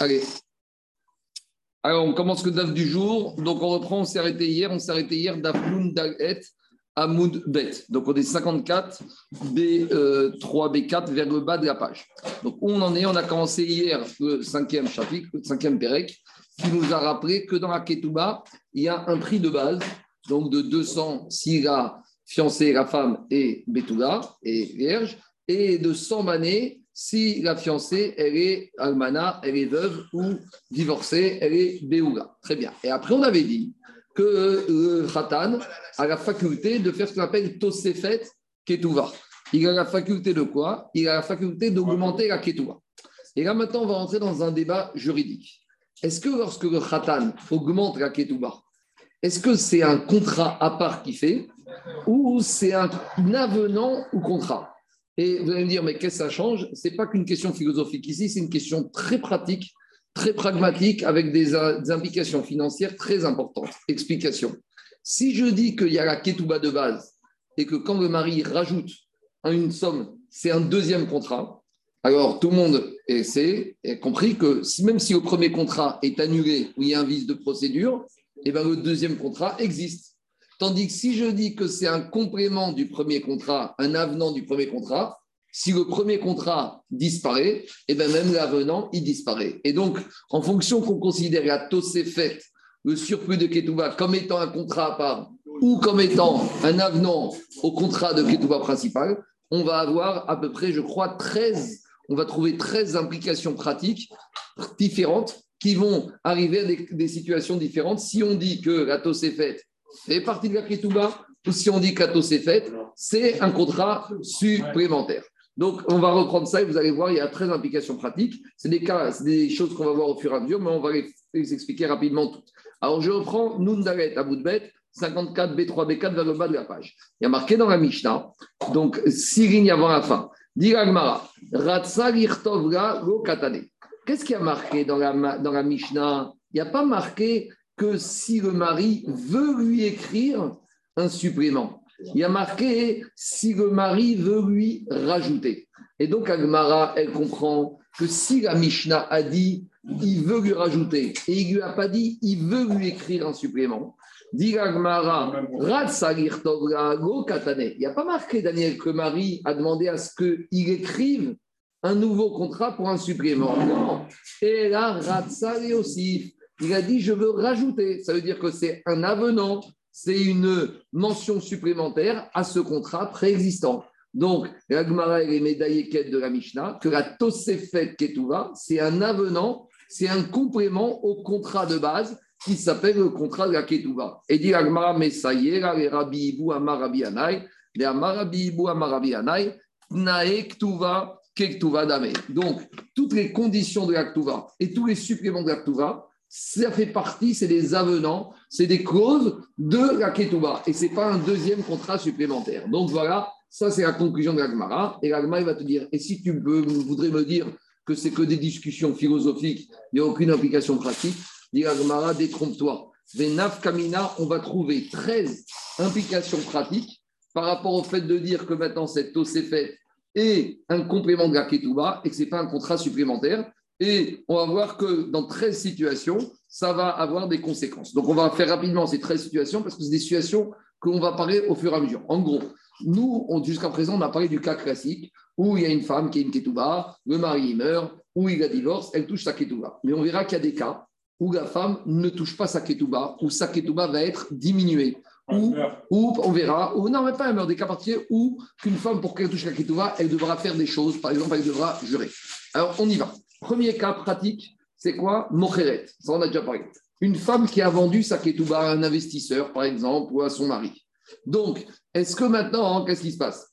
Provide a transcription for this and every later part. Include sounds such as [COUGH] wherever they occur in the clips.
Allez. Alors, on commence le DAF du jour. Donc, on reprend, on s'est arrêté hier. On s'est arrêté hier d'Afloun Dalet à Bet. Donc, on est 54, B3, B4, vers le bas de la page. Donc, on en est? On a commencé hier le cinquième chapitre, le cinquième Pérec, qui nous a rappelé que dans la Ketouba, il y a un prix de base, donc de 200 si la fiancée, la femme est Betouga, et vierge, et de 100 manées si la fiancée, elle est almana, elle est veuve ou divorcée, elle est béoula. Très bien. Et après, on avait dit que le khatan a la faculté de faire ce qu'on appelle tosefet ketouva. Il a la faculté de quoi? Il a la faculté d'augmenter la ketouva. Et là, maintenant, on va rentrer dans un débat juridique. Est-ce que lorsque le khatan augmente la ketouva, est-ce que c'est un contrat à part qui fait ou c'est un avenant ou contrat? Et vous allez me dire, mais qu'est-ce que ça change? Ce n'est pas qu'une question philosophique ici, c'est une question très pratique, très pragmatique, avec des, implications financières très importantes. Explication. Si je dis qu'il y a la ketouba de base et que quand le mari rajoute une somme, c'est un deuxième contrat, alors tout le monde a compris que même si le premier contrat est annulé ou il y a un vice de procédure, eh bien le deuxième contrat existe. Tandis que si je dis que c'est un complément du premier contrat, un avenant du premier contrat, si le premier contrat disparaît, et eh bien même l'avenant, il disparaît. Et donc, en fonction qu'on considère la faite, le surplus de Ketouba, comme étant un contrat à part ou comme étant un avenant au contrat de Ketouba principal, on va avoir à peu près, je crois, 13, on va trouver 13 implications pratiques différentes qui vont arriver à des, situations différentes. Si on dit que la faite fait partie de la Ketouba, ou si on dit qu'Atos c'est fait, c'est un contrat supplémentaire. Donc, on va reprendre ça et vous allez voir, il y a 13 implications pratiques. C'est des cas, des choses qu'on va voir au fur et à mesure, mais on va les, expliquer rapidement toutes. Alors, je reprends Nundaret à bout de bête, 54 B3 B4 vers le bas de la page. Il y a marqué dans la Mishnah, donc six lignes avant la fin. Diragmara, Ratsa Lo Katane. Qu'est-ce qui a marqué dans la, dans la Mishnah? Il n'y a pas marqué que si le mari veut lui écrire un supplément. Il y a marqué si le mari veut lui rajouter. Et donc Agmara, elle comprend que si la Mishnah a dit il veut lui rajouter et il lui a pas dit il veut lui écrire un supplément, dit Agmara, il n'y a pas marqué, Daniel, que Marie a demandé à ce qu'il écrive un nouveau contrat pour un supplément. Non. Et là, Ratsali aussi. Il a dit, je veux rajouter. Ça veut dire que c'est un avenant, c'est une mention supplémentaire à ce contrat préexistant. Donc, la Gemara et les médaillés de la Mishnah, que la Tosefet Ketouva, c'est un avenant, c'est un complément au contrat de base qui s'appelle le contrat de la Ketouva. Et dit la mais ça y est, les Rabbi Ibu Amar Rabbi les Amar Rabbi Anai, Tnae Ketouva, Ketouva Dame. Donc, toutes les conditions de la Ketouva et tous les suppléments de la Ketouva, ça fait partie, c'est des avenants, c'est des clauses de la Ketouba. Et ce n'est pas un deuxième contrat supplémentaire. Donc voilà, ça c'est la conclusion de l'Agmara. Et l'Agmara va te dire, et si tu veux, voudrais me dire que c'est que des discussions philosophiques, il n'y a aucune application pratique, dit l'Agmara, détrompe-toi. Venaf Kamina, on va trouver 13 implications pratiques par rapport au fait de dire que maintenant cette taux s'est faite et un complément de la Ketouba et que ce n'est pas un contrat supplémentaire. Et on va voir que dans 13 situations, ça va avoir des conséquences. Donc, on va faire rapidement ces 13 situations parce que c'est des situations qu'on va parler au fur et à mesure. En gros, nous, jusqu'à présent, on a parlé du cas classique où il y a une femme qui a une ketouba, le mari meurt, ou il a divorce, elle touche sa ketouba. Mais on verra qu'il y a des cas où la femme ne touche pas sa ketouba, où sa ketouba va être diminuée. Ou, ou, on verra, ou non, mais pas un meurt, des cas particuliers où qu'une femme, pour qu'elle touche la ketouba, elle devra faire des choses. Par exemple, elle devra jurer. Alors, on y va. Premier cas pratique, c'est quoi? Mokheret. Ça, on a déjà parlé. Une femme qui a vendu sa ketouba à un investisseur, par exemple, ou à son mari. Donc, est-ce que maintenant, hein, qu'est-ce qui se passe?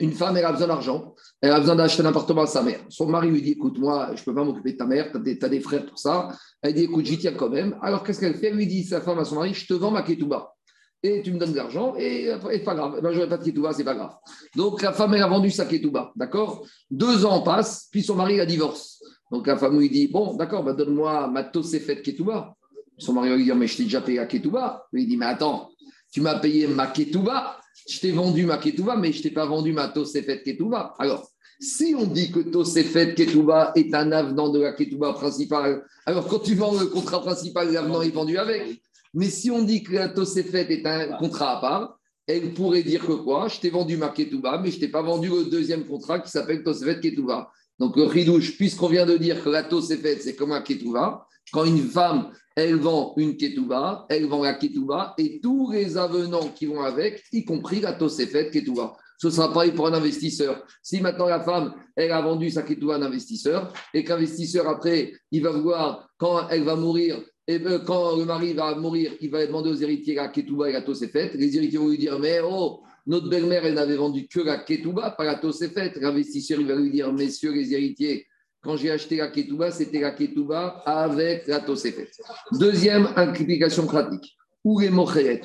Une femme, elle a besoin d'argent, elle a besoin d'acheter un appartement à sa mère. Son mari lui dit Écoute, moi, je ne peux pas m'occuper de ta mère, tu as, des frères pour ça. Elle dit Écoute, j'y tiens quand même. Alors, qu'est-ce qu'elle fait? Elle lui dit Sa femme à son mari Je te vends ma ketouba et tu me donnes de l'argent, et, c'est pas grave. Ben, j'aurais pas de ketouba, c'est pas grave. Donc la femme, elle a vendu sa ketouba, d'accord? Deux ans passent, puis son mari la divorce. Donc la femme lui dit Bon, d'accord, ben, donne-moi ma faite ketouba. Son mari lui dire Mais je t'ai déjà payé la ketouba. Il dit Mais attends, tu m'as payé ma ketouba, je t'ai vendu ma ketouba, mais je t'ai pas vendu ma faite ketouba. Alors, Si on dit que Tosefet Ketouba est un avenant de la Ketouba principale, alors quand tu vends le contrat principal, l'avenant est vendu avec. Mais si on dit que la Tosefet est un contrat à part, elle pourrait dire que quoi? Je t'ai vendu ma Ketouba, mais je t'ai pas vendu le deuxième contrat qui s'appelle Tosefet Ketouba. Donc, le ridouche, puisqu'on vient de dire que la Tosefet, c'est comme un Ketouba, quand une femme, elle vend une Ketouba, elle vend la Ketouba et tous les avenants qui vont avec, y compris la Tosefet Ketouba. Ce sera pareil pour un investisseur. Si maintenant la femme, elle a vendu sa Ketouba à un investisseur et qu'investisseur, après, il va voir quand elle va mourir, et ben, quand le mari va mourir, il va demander aux héritiers la Ketouba et la Tosefet. Les héritiers vont lui dire Mais oh, notre belle-mère, elle n'avait vendu que la Ketouba, pas la Tosefet. L'investisseur, il va lui dire Messieurs les héritiers, quand j'ai acheté la Ketouba, c'était la Ketouba avec la Tosefet. Deuxième implication pratique. Ou les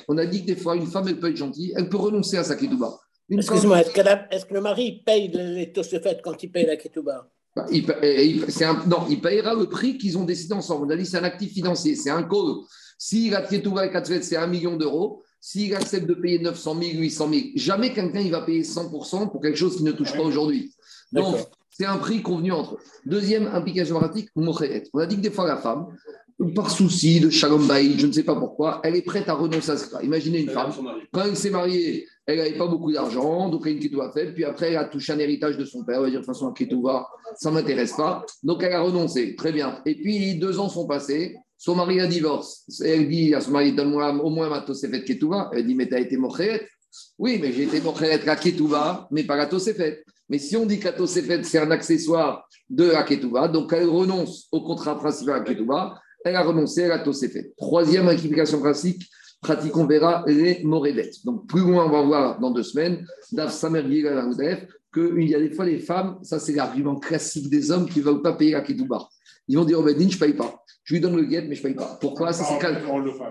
On a dit que des fois, une femme, elle peut être gentille, elle peut renoncer à sa Ketouba. Excuse-moi, est-ce, que le mari paye les Tosefet quand il paye la Ketouba? Bah, il, non, il payera le prix qu'ils ont décidé ensemble. On a dit c'est un actif financier, c'est un call. Si la Ketouba et Ketouba, c'est un million d'euros, s'il accepte de payer 900 000, 800 000, jamais quelqu'un il va payer 100% pour quelque chose qui ne touche pas aujourd'hui. Donc, c'est un prix convenu entre eux. Deuxième implication pratique, On a dit que des fois, la femme, par souci de shalom je ne sais pas pourquoi, elle est prête à renoncer à ça. Imaginez une femme, quand elle s'est mariée, elle n'avait pas beaucoup d'argent, donc elle a une faible, puis après elle a touché un héritage de son père, elle va dire de toute façon, un ketouba, ça ne m'intéresse pas, donc elle a renoncé, très bien. Et puis deux ans sont passés, son mari a divorce, elle dit à son mari, donne-moi au moins ma fait ketouba, elle dit, mais tu as été mochéret Oui, mais j'ai été mochéret à ketouba, mais pas la fait Mais si on dit que la c'est un accessoire de la ketouba, donc elle renonce au contrat principal à ketouba, elle a renoncé à la Tosefet. Troisième implication pratique, pratique, on verra les morédettes. Donc, plus loin, on va voir dans deux semaines, Dav Samergil qu'il y a des fois les femmes, ça c'est l'argument classique des hommes qui ne veulent pas payer la Ketouba. Ils vont dire au Bedin, je ne paye pas. Je lui donne le guet, mais je ne paye pas. Pourquoi? Ça,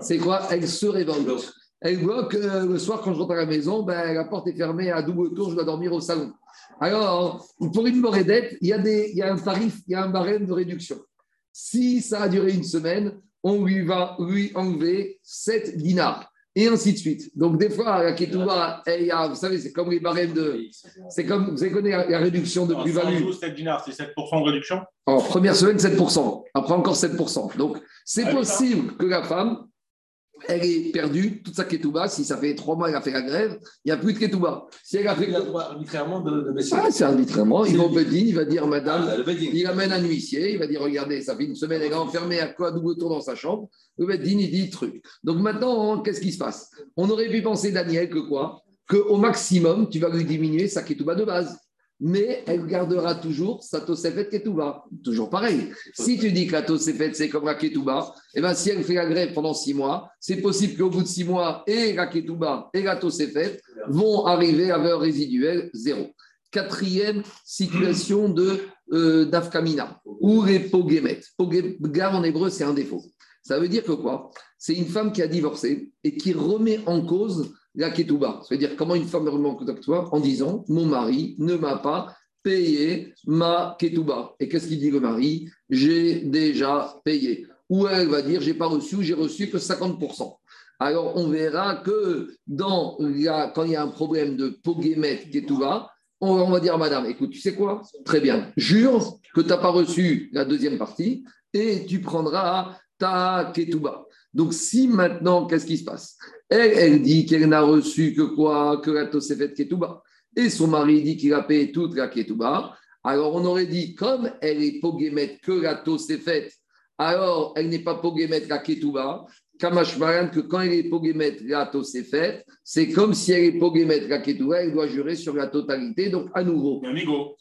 C'est quoi? Elle se révolte. Elle voit que le soir, quand je rentre à la maison, ben, la porte est fermée à double tour, je dois dormir au salon. Alors, pour une morédette, il y, a des, il y a un tarif, il y a un barème de réduction. Si ça a duré une semaine, on lui va lui enlever 7 dinars. Et ainsi de suite. Donc, des fois, la Ketouba, vous savez, c'est comme les barèmes de. C'est comme, vous avez connu la, réduction de plus-value. 7 dinars, c'est 7% de réduction? En première semaine, 7%. Après, encore 7%. Donc, c'est ah possible que la femme, elle est perdue, toute sa ketouba. Si ça fait trois mois qu'elle a fait la grève, il n'y a plus de ketouba. Si elle a fait. arbitrairement de, de Ah, c'est arbitrairement. Il va au il va dire, madame, ah, il amène un huissier, il va dire, regardez, ça fait une semaine, elle est enfermée à quoi double tour dans sa chambre. Le Bedin, il dit truc. Donc maintenant, qu'est-ce qui se passe? On aurait pu penser, Daniel, que quoi? Qu'au maximum, tu vas lui diminuer sa ketouba de base mais elle gardera toujours sa Tosefet Ketouba. Toujours pareil. Si tu dis que la Tosefet, c'est comme la Ketouba, eh ben, si elle fait la grève pendant six mois, c'est possible qu'au bout de six mois, et la Ketouba et la Tosefet vont arriver à valeur résiduelle zéro. Quatrième situation de euh, d'Afkamina, ou les Pogemet. Pogam en hébreu, c'est un défaut. Ça veut dire que quoi? C'est une femme qui a divorcé et qui remet en cause la ketouba. C'est-à-dire comment une femme remet en cause toi en disant Mon mari ne m'a pas payé ma ketouba. Et qu'est-ce qu'il dit le mari? J'ai déjà payé. Ou elle va dire J'ai pas reçu, j'ai reçu que 50%. Alors on verra que dans quand il y a un problème de poguémet ketouba, on va dire Madame, écoute, tu sais quoi? Très bien. Jure que tu n'as pas reçu la deuxième partie et tu prendras ta ketouba. Donc, si maintenant, qu'est-ce qui se passe? Elle, elle dit qu'elle n'a reçu que quoi? Que la Tosefet Ketouba. Et son mari dit qu'il a payé toute la Ketouba. Alors, on aurait dit, comme elle est Poguémet que la Tosefet, alors elle n'est pas Poguémet la Ketouba. Kamashmaran, que quand elle est Poguémet la Tosefet, c'est comme si elle est Poguémet la Ketouba, elle doit jurer sur la totalité. Donc, à nouveau. C'est un ego.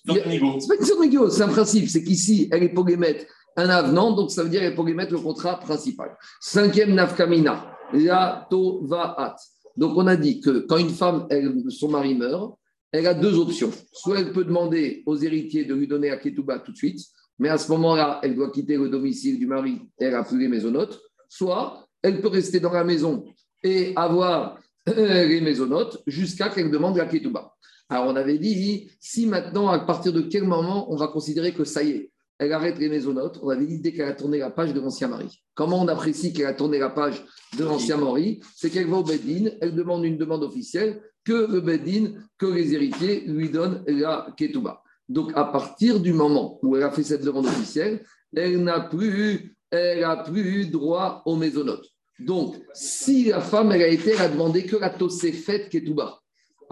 C'est pas une c'est un principe. C'est qu'ici, elle est Poguémet un avenant, donc ça veut dire qu'il faut mettre le contrat principal. Cinquième nafkamina, la tovaat. Donc on a dit que quand une femme, son mari meurt, elle a deux options. Soit elle peut demander aux héritiers de lui donner la ketouba tout de suite, mais à ce moment-là, elle doit quitter le domicile du mari et elle a plus les maisonnotes. Soit elle peut rester dans la maison et avoir les maisonnotes jusqu'à qu'elle demande la ketouba. Alors on avait dit, si maintenant, à partir de quel moment on va considérer que ça y est, elle arrête les maisonnotes. On avait dit dès qu'elle a tourné la page de l'ancien mari. Comment on apprécie qu'elle a tourné la page de l'ancien mari C'est qu'elle va au Beddin, elle demande une demande officielle que le Beddin, que les héritiers lui donnent la Ketouba. Donc, à partir du moment où elle a fait cette demande officielle, elle n'a plus, elle a plus droit aux maisonnotes. Donc, si la femme, elle a été, elle a demandé que la Tosefet Ketouba.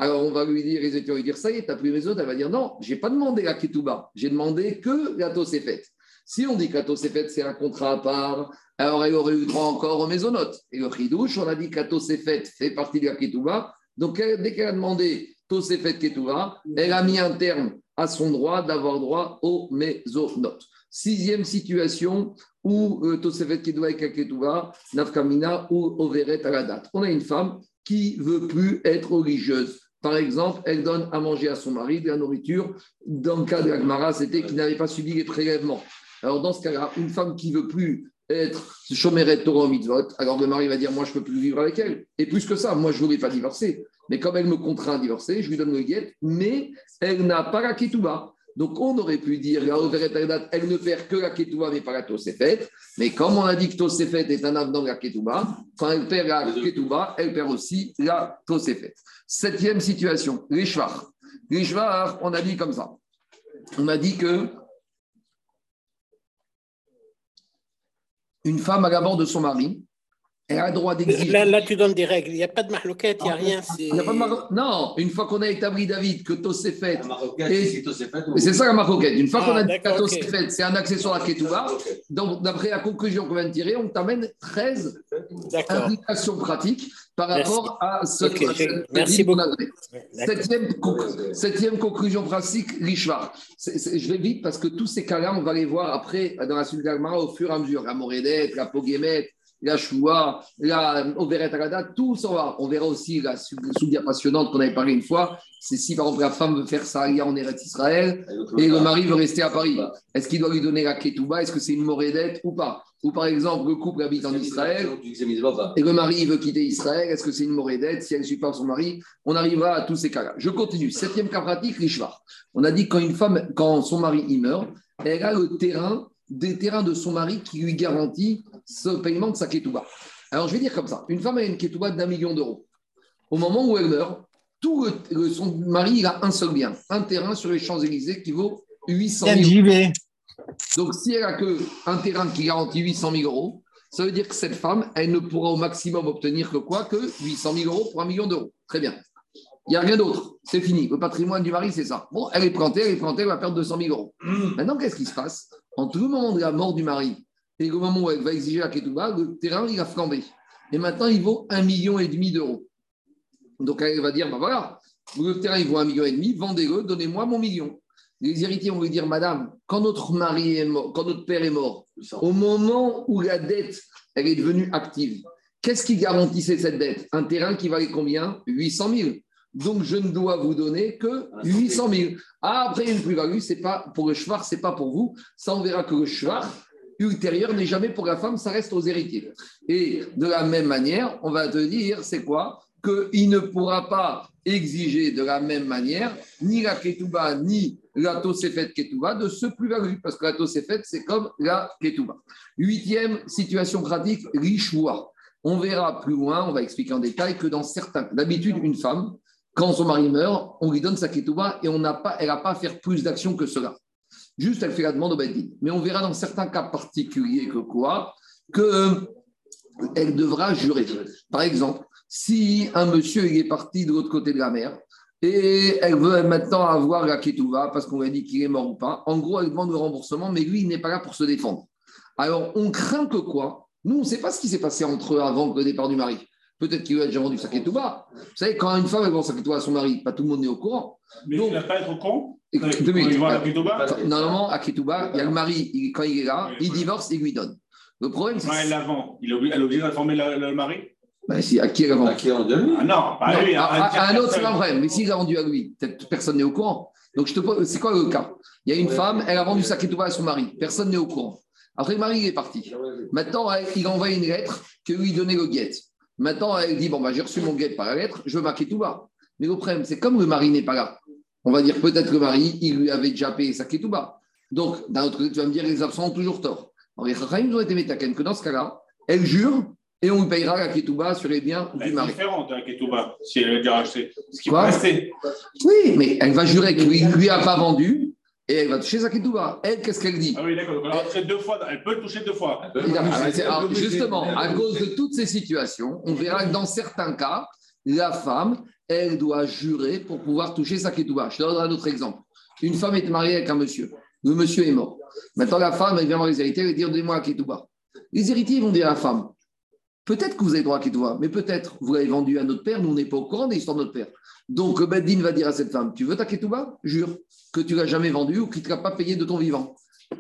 Alors, on va lui dire, les étudiants vont dire, ça y est, tu n'as plus maisonnotes. Elle va dire, non, je n'ai pas demandé la Ketouba. J'ai demandé que la Tosefet. Si on dit que la Tosefet, c'est un contrat à part, alors elle aurait eu droit encore aux maisonnotes. Et le Khidouche, on a dit que la Tosefet fait partie de la Ketouba. Donc, dès qu'elle a demandé Tosefet Ketouba, elle a mis un terme à son droit d'avoir droit aux maisonnotes. Sixième situation où euh, Tosefet et ou Overet à la date. On a une femme qui veut plus être religieuse. Par exemple, elle donne à manger à son mari de la nourriture. Dans le cas de l'Agmara, c'était qu'il n'avait pas subi les prélèvements. Alors, dans ce cas-là, une femme qui veut plus être chômeret Torah mitzvot, alors le mari va dire Moi, je ne peux plus vivre avec elle. Et plus que ça, moi, je ne voulais pas divorcer. Mais comme elle me contraint à divorcer, je lui donne le guet, mais elle n'a pas la ketouba. Donc, on aurait pu dire, elle ne perd que la ketouba, mais pas la tosefet. Mais comme on a dit que tosefet est un avenant de la ketouba, quand elle perd la ketouba, elle perd aussi la tosefet. Septième situation, les shvar. Les shvar, on a dit comme ça. On a dit que une femme à la mort de son mari, elle a le droit d'exiger. Là, là, tu donnes des règles. Il n'y a pas de marloquette, il n'y a rien. Il y a pas de mar... Non, une fois qu'on a établi, David, que Tosefet. Et... C'est ça la marloquette. Une fois Ah, qu'on a dit que Tosefet, c'est un accessoire à Ketouba, donc d'après la conclusion qu'on vient de tirer, on t'amène 13 D'accord. implications pratiques par Merci. rapport à ce Ok, à j'ai- cette merci beaucoup. Septième, conc- septième conclusion pratique, l'Ishvar. Je vais vite parce que tous ces cas-là, on va les voir après dans la suite de l'Agmara au fur et à mesure. La Moredet, la Pogemet, la Shua, la Overet Agada, tout ça va. On verra aussi la soudia passionnante qu'on avait parlé une fois. C'est si par exemple la femme veut faire sa alia en Eretz Israël et le mari veut rester à Paris. Est-ce qu'il doit lui donner la Ketouba? Est-ce que c'est une Moredet ou pas? Ou par exemple, le couple habite en Israël et le mari veut quitter Israël, est-ce que c'est une morédette Si elle ne suit pas son mari, on arrivera à tous ces cas-là. Je continue. Septième cas pratique, l'ishvar. On a dit que quand une femme, quand son mari il meurt, elle a le terrain, des terrains de son mari qui lui garantit ce paiement de sa ketouba. Alors je vais dire comme ça une femme a une ketouba d'un million d'euros. Au moment où elle meurt, tout le- son mari il a un seul bien, un terrain sur les Champs-Élysées qui vaut 800 000 J'y vais. donc, si elle a que un terrain qui garantit 800 000 euros, ça veut dire que cette femme, elle ne pourra au maximum obtenir que quoi? Que 800 000 euros pour un million d'euros. Très bien. Il n'y a rien d'autre. C'est fini. Le patrimoine du mari, c'est ça. Bon, elle est plantée, elle est plantée, elle va perdre 200 000 euros. Maintenant, qu'est-ce qui se passe? Entre le moment de la mort du mari et le moment où elle va exiger la ketouba, le terrain, il a flambé. Et maintenant, il vaut un million et demi d'euros. Donc, elle va dire, ben voilà, le terrain, il vaut un million et demi, vendez-le, donnez-moi mon million. Les héritiers vont lui dire, Madame, quand notre mari est mort, quand notre père est mort, au moment où la dette, elle est devenue active, qu'est-ce qui garantissait cette dette? Un terrain qui valait combien? 800 000. Donc, je ne dois vous donner que 800 000. Ah, après, une plus-value, c'est pas pour le cheval, c'est pas pour vous. Ça, on verra que le cheval ultérieur n'est jamais pour la femme, ça reste aux héritiers. Et de la même manière, on va te dire, c'est quoi? Qu'il ne pourra pas exiger de la même manière ni la ketouba, ni la tosefet ketouba de ce plus-value, parce que la tosefet, c'est comme la ketouba. Huitième situation pratique, l'ishwa. On verra plus loin, on va expliquer en détail que dans certains, d'habitude, une femme, quand son mari meurt, on lui donne sa ketouba et on elle n'a pas à faire plus d'actions que cela. Juste, elle fait la demande au Bedin. Mais on verra dans certains cas particuliers que quoi Que elle devra jurer. Par exemple, si un monsieur est parti de l'autre côté de la mer et elle veut maintenant avoir la ketouba parce qu'on lui a dit qu'il est mort ou pas, en gros, elle demande le remboursement, mais lui, il n'est pas là pour se défendre. Alors, on craint que quoi? Nous, on ne sait pas ce qui s'est passé entre eux avant le départ du mari. Peut-être qu'il lui a déjà vendu sa ketouba. Vous savez, quand une femme elle vend sa ketouba à son mari, pas tout le monde est au courant. Mais Donc- tu n'as pas être au Quand deux minutes. il Normalement, à Ketouba, il y a le mari, il- quand il est là, il divorce, il lui donne. Le problème, c'est Quand elle la vend, il est obligé- elle est obligée d'informer le, le mari Ben, si, à qui elle a vendu qui en donne Ah non, pas à Non, lui. à, à- à- à un autre, c'est pas vrai. Mais s'il a vendu à lui, peut-être personne n'est au courant. Donc, je te pose, c'est quoi le cas? Il y a une Ouais. femme, elle a vendu sa ketouba à son mari. Personne n'est au courant. Après, le mari, il est parti. Maintenant, elle- il envoie une lettre que lui donnait le guet. Maintenant, elle dit Bon, bah, j'ai reçu mon guet par la lettre, je veux ma ketouba. Mais le problème, c'est comme le mari n'est pas là, on va dire peut-être que le mari, il lui avait déjà payé sa ketouba. Donc, d'un autre côté, tu vas me dire les absents ont toujours tort. Alors, les Chachamim ont été métaken que dans ce cas-là, elle jure et on lui payera la ketouba sur les biens Elle du mari. différente, la Ketouba, si elle a déjà racheté. Ce qui va rester. Oui, mais elle va jurer qu'il ne lui a pas vendu et elle va toucher sa ketouba. Elle, qu'est-ce qu'elle dit Ah oui, d'accord. Elle, a touché deux fois, elle peut le toucher deux fois. Ah, alors, justement, à cause de toutes ces situations, on verra que dans certains cas, la femme, elle doit jurer pour pouvoir toucher sa ketouba. Je te donnerai un autre exemple. Une femme est mariée avec un monsieur. Le monsieur est mort. Maintenant, la femme, elle vient voir les héritiers, va dire Donnez-moi la ketouba. Les héritiers vont dire à la femme Peut-être que vous avez droit à ketouba, mais peut-être vous l'avez vendu à notre père, nous on n'est pas au courant de l'histoire de notre père. Donc, le Beddin va dire à cette femme Tu veux ta ketouba Jure que tu l'as jamais vendue ou qu'il ne te l'a pas payé de ton vivant.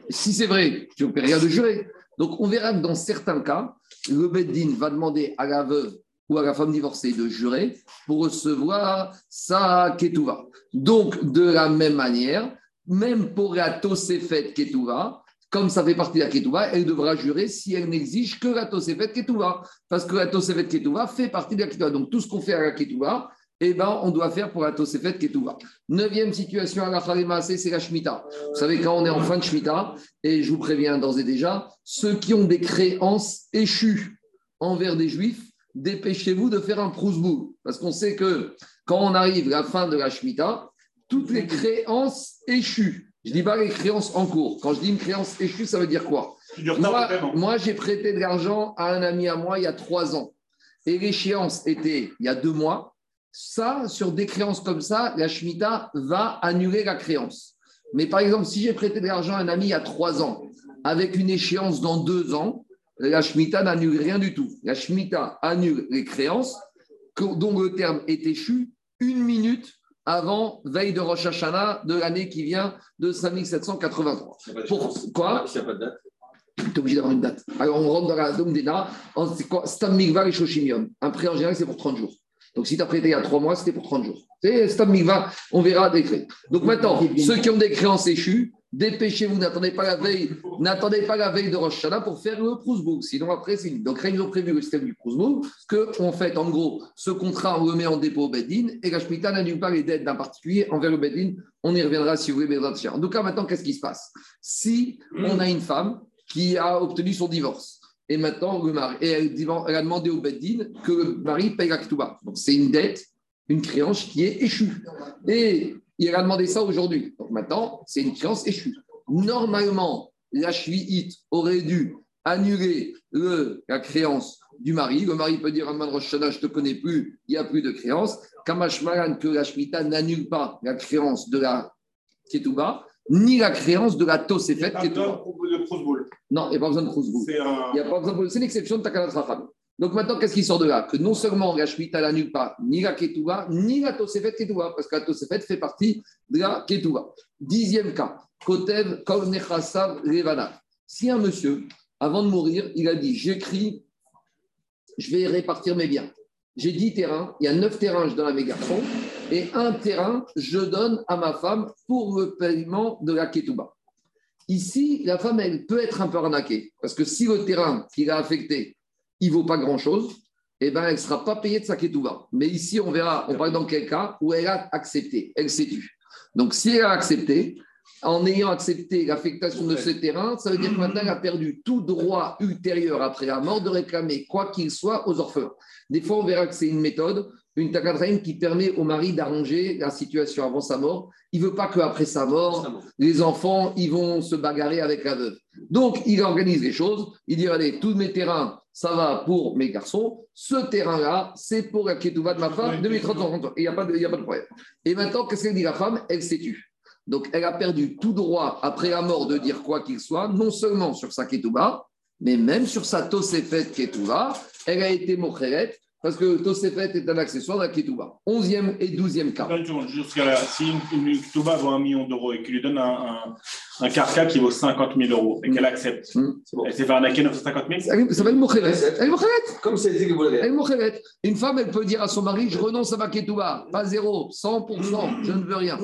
Si c'est vrai, tu ne peux rien de jurer. Donc, on verra que dans certains cas, le Beddin va demander à la veuve ou à la femme divorcée de jurer pour recevoir sa ketouva. Donc, de la même manière, même pour la Tosefet ketouva, comme ça fait partie de la ketouva, elle devra jurer si elle n'exige que la Tosefet ketouva. Parce que la Tosefet ketouva fait partie de la ketouva. Donc, tout ce qu'on fait à la ketouva, eh ben, on doit faire pour la Tosefet ketouva. Neuvième situation à la Farima, c'est la Shemitah. Vous savez, quand on est en fin de Shemitah, et je vous préviens d'ores et déjà, ceux qui ont des créances échues envers des juifs, dépêchez-vous de faire un prousbou. Parce qu'on sait que quand on arrive à la fin de la Shemitah, toutes les créances échues, je ne dis pas les créances en cours. Quand je dis une créance échue, ça veut dire quoi? Moi, j'ai prêté de l'argent à un ami à moi il y a trois ans. Et l'échéance était il y a deux mois. Ça, sur des créances comme ça, la Shemitah va annuler la créance. Mais par exemple, si j'ai prêté de l'argent à un ami il y a trois ans, avec une échéance dans deux ans, la Shemitah n'annule rien du tout. La Shemitah annule les créances dont le terme est échu une minute avant veille de Rosh Hashanah de l'année qui vient de 5783. Pourquoi S'il n'y a pas de date. tu es obligé d'avoir une date. Alors, on rentre dans la Dome des Nara. C'est quoi? Stam Mikva et Shoshimium. Un prêt en général, c'est pour 30 jours. Donc, si tu as prêté il y a 3 mois, c'était pour 30 jours. C'est Stam Mikva, on verra des crédits. Donc, maintenant, ceux qui ont des créances échues, dépêchez-vous, n'attendez pas la veille, n'attendez pas la veille de Rosh pour faire le Prousbook. Sinon, après, c'est. Donc, ils ont prévu le système du Prousbook, que, en fait, en gros, ce contrat, on le met en dépôt au Bedin et la n'annule pas les dettes d'un particulier envers le Bedin. On y reviendra si vous voulez, Hashem. En tout cas, maintenant, qu'est-ce qui se passe? Si on a une femme qui a obtenu son divorce. Et maintenant, elle, elle a demandé au Beddin que le mari paye la ketouba. Donc, c'est une dette, une créance qui est échue. Et il a demandé ça aujourd'hui. Donc, maintenant, c'est une créance échue. Normalement, la Shvi'ite aurait dû annuler le- la créance du mari. Le mari peut dire à Rosh Hashanah, je ne te connais plus, il n'y a plus de créance. Kamash Malan, que la Shemitah n'annule pas la créance de la ketouba, ni la créance de la Il n'y a Tosefet pas besoin ketouba. de. Non, il n'y a pas besoin de. C'est un. Il y a pas besoin de- C'est l'exception de Takanat Racham. Donc maintenant, qu'est-ce qui sort de là Que non seulement la Shemitah n'annule pas ni la Ketouba, ni la Tosefet Ketouba, parce que la Tosefet fait partie de la Ketouba. Dixième cas, Kotev Kol Levana. Si un monsieur, avant de mourir, il a dit J'écris, je vais répartir mes biens. J'ai 10 terrains, il y a 9 terrains, je donne à mes garçons, et un terrain, je donne à ma femme pour le paiement de la Ketouba. Ici, la femme, elle peut être un peu arnaquée. Parce que si le terrain qu'il a affecté, il ne vaut pas grand-chose, eh ben, elle ne sera pas payée de sa ketouba. Mais ici, on verra, on parle dans quel cas où elle a accepté, elle s'est tue. Donc, si elle a accepté, en ayant accepté l'affectation de ce terrain, ça veut dire que maintenant, elle a perdu tout droit ultérieur après la mort de réclamer, quoi qu'il soit, aux orphelins. Des fois, on verra que c'est une méthode, une takadraïm qui permet au mari d'arranger la situation avant sa mort. Il ne veut pas qu'après sa mort, les enfants, ils vont se bagarrer avec la veuve. Donc, il organise les choses. Il dit, allez, tous mes terrains, ça va pour mes garçons. Ce terrain-là, c'est pour la ketouva de ma femme, 2030 Et il n'y a, pas de- il y a pas de problème. Et maintenant, qu'est-ce qu'elle dit la femme? Elle s'est tue. Donc, elle a perdu tout droit, après la mort, de dire quoi qu'il soit, non seulement sur sa ketouba, mais même sur sa tosefet ketouba. Elle a été mocheret, parce que tosefet est un accessoire la ketouba. Onzième et douzième cas. Jusqu'à si une, une Touba vaut un million d'euros et qu'il lui donne un, un, un carca qui vaut 50 000 euros et qu'elle accepte, Hum. C'est bon. elle s'est fait arnaquer 950 000 Elle s'appelle mocheret. Elle est. Comme c'est dit que vous l'avez. Elle est. Une femme, elle peut dire à son mari, je renonce à ma ketouba, pas zéro, 100%, je ne veux rien.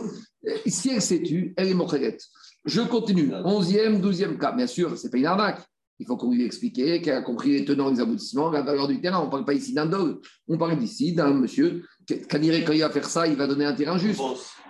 Si elle s'est tue, elle est mocheret. Je continue. Onzième, douzième cas. Bien sûr, c'est pas une arnaque. Il faut qu'on lui explique qu'elle a compris les tenants et les aboutissements, la valeur du terrain. On ne parle pas ici d'un dog. On parle d'ici d'un monsieur quand il va faire ça, il va donner un terrain juste.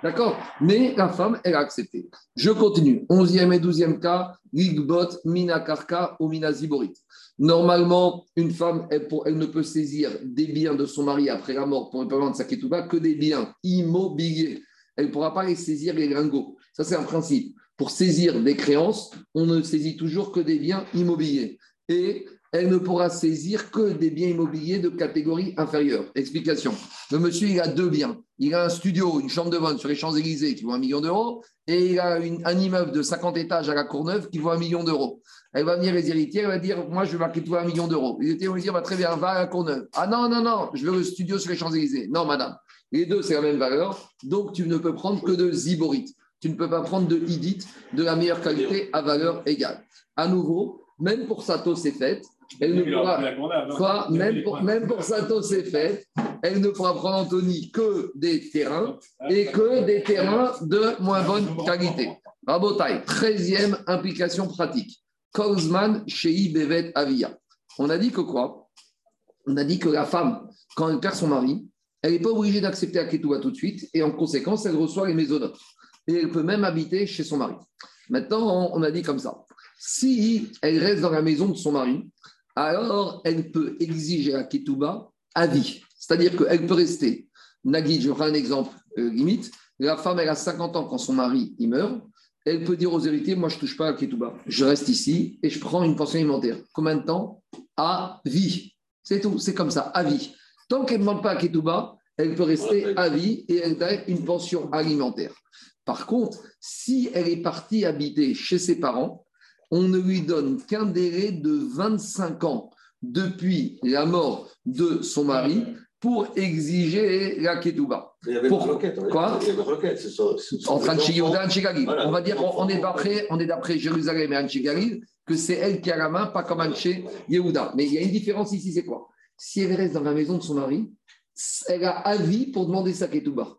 D'accord? Mais la femme, elle a accepté. Je continue. Onzième et douzième cas, Ligbot, Mina Karka ou Mina Ziborit. Normalement, une femme, elle, pour- elle ne peut saisir des biens de son mari après la mort pour le paiement de sa ketouba que des biens immobiliers. Elle ne pourra pas les saisir les lingots. Ça, c'est un principe. Pour saisir des créances, on ne saisit toujours que des biens immobiliers. Et elle ne pourra saisir que des biens immobiliers de catégorie inférieure. Explication. Le monsieur, il a deux biens. Il a un studio, une chambre de vente sur les Champs-Élysées qui vaut un million d'euros, et il a un immeuble de 50 étages à la Courneuve qui vaut un million d'euros. Elle va venir les héritiers, elle va dire Moi, je vais marquer un million d'euros. Les héritiers vont dire bah, Très bien, va à la Courneuve. Ah non, non, non, je veux le studio sur les Champs-Élysées. Non, madame. Les deux, c'est la même valeur. Donc, tu ne peux prendre que de ziborite. Tu ne peux pas prendre de idit de la meilleure qualité à valeur égale. À nouveau, même pour Sato, c'est fait. Elle ne pourra, même pour, même pour Sato, c'est fait. Elle ne pourra prendre Anthony que des terrains et que des terrains de moins bonne qualité. Rabotai, 13e implication pratique. Kozman Shei Bevet Avia. On a dit que quoi? On a dit que la femme, quand elle perd son mari, elle n'est pas obligée d'accepter Aketouba tout de suite et en conséquence, elle reçoit les mésonotes. Et elle peut même habiter chez son mari. Maintenant, on a dit comme ça. Si elle reste dans la maison de son mari, alors elle peut exiger à Ketouba à vie. C'est-à-dire qu'elle peut rester. Nagui, je prends un exemple euh, limite. La femme, elle a 50 ans quand son mari il meurt. Elle peut dire aux héritiers Moi, je ne touche pas à Ketouba. Je reste ici et je prends une pension alimentaire. Combien de temps? À vie. C'est tout. C'est comme ça, à vie. Tant qu'elle ne demande pas à Ketouba, elle peut rester à vie et elle a une pension alimentaire. Par contre, si elle est partie habiter chez ses parents, on ne lui donne qu'un délai de 25 ans depuis la mort de son mari pour exiger la ketouba. Il y avait pour... une requête. Quoi Il y avait une requête. C'est ça, Entre Anchigoda et Anchigali. Voilà. On va dire, on, est d'après, on est d'après Jérusalem et Anchigali, que c'est elle qui a la main, pas comme Anché Yehuda. Mais il y a une différence ici, c'est quoi? Si elle reste dans la maison de son mari, elle a avis pour demander sa ketouba.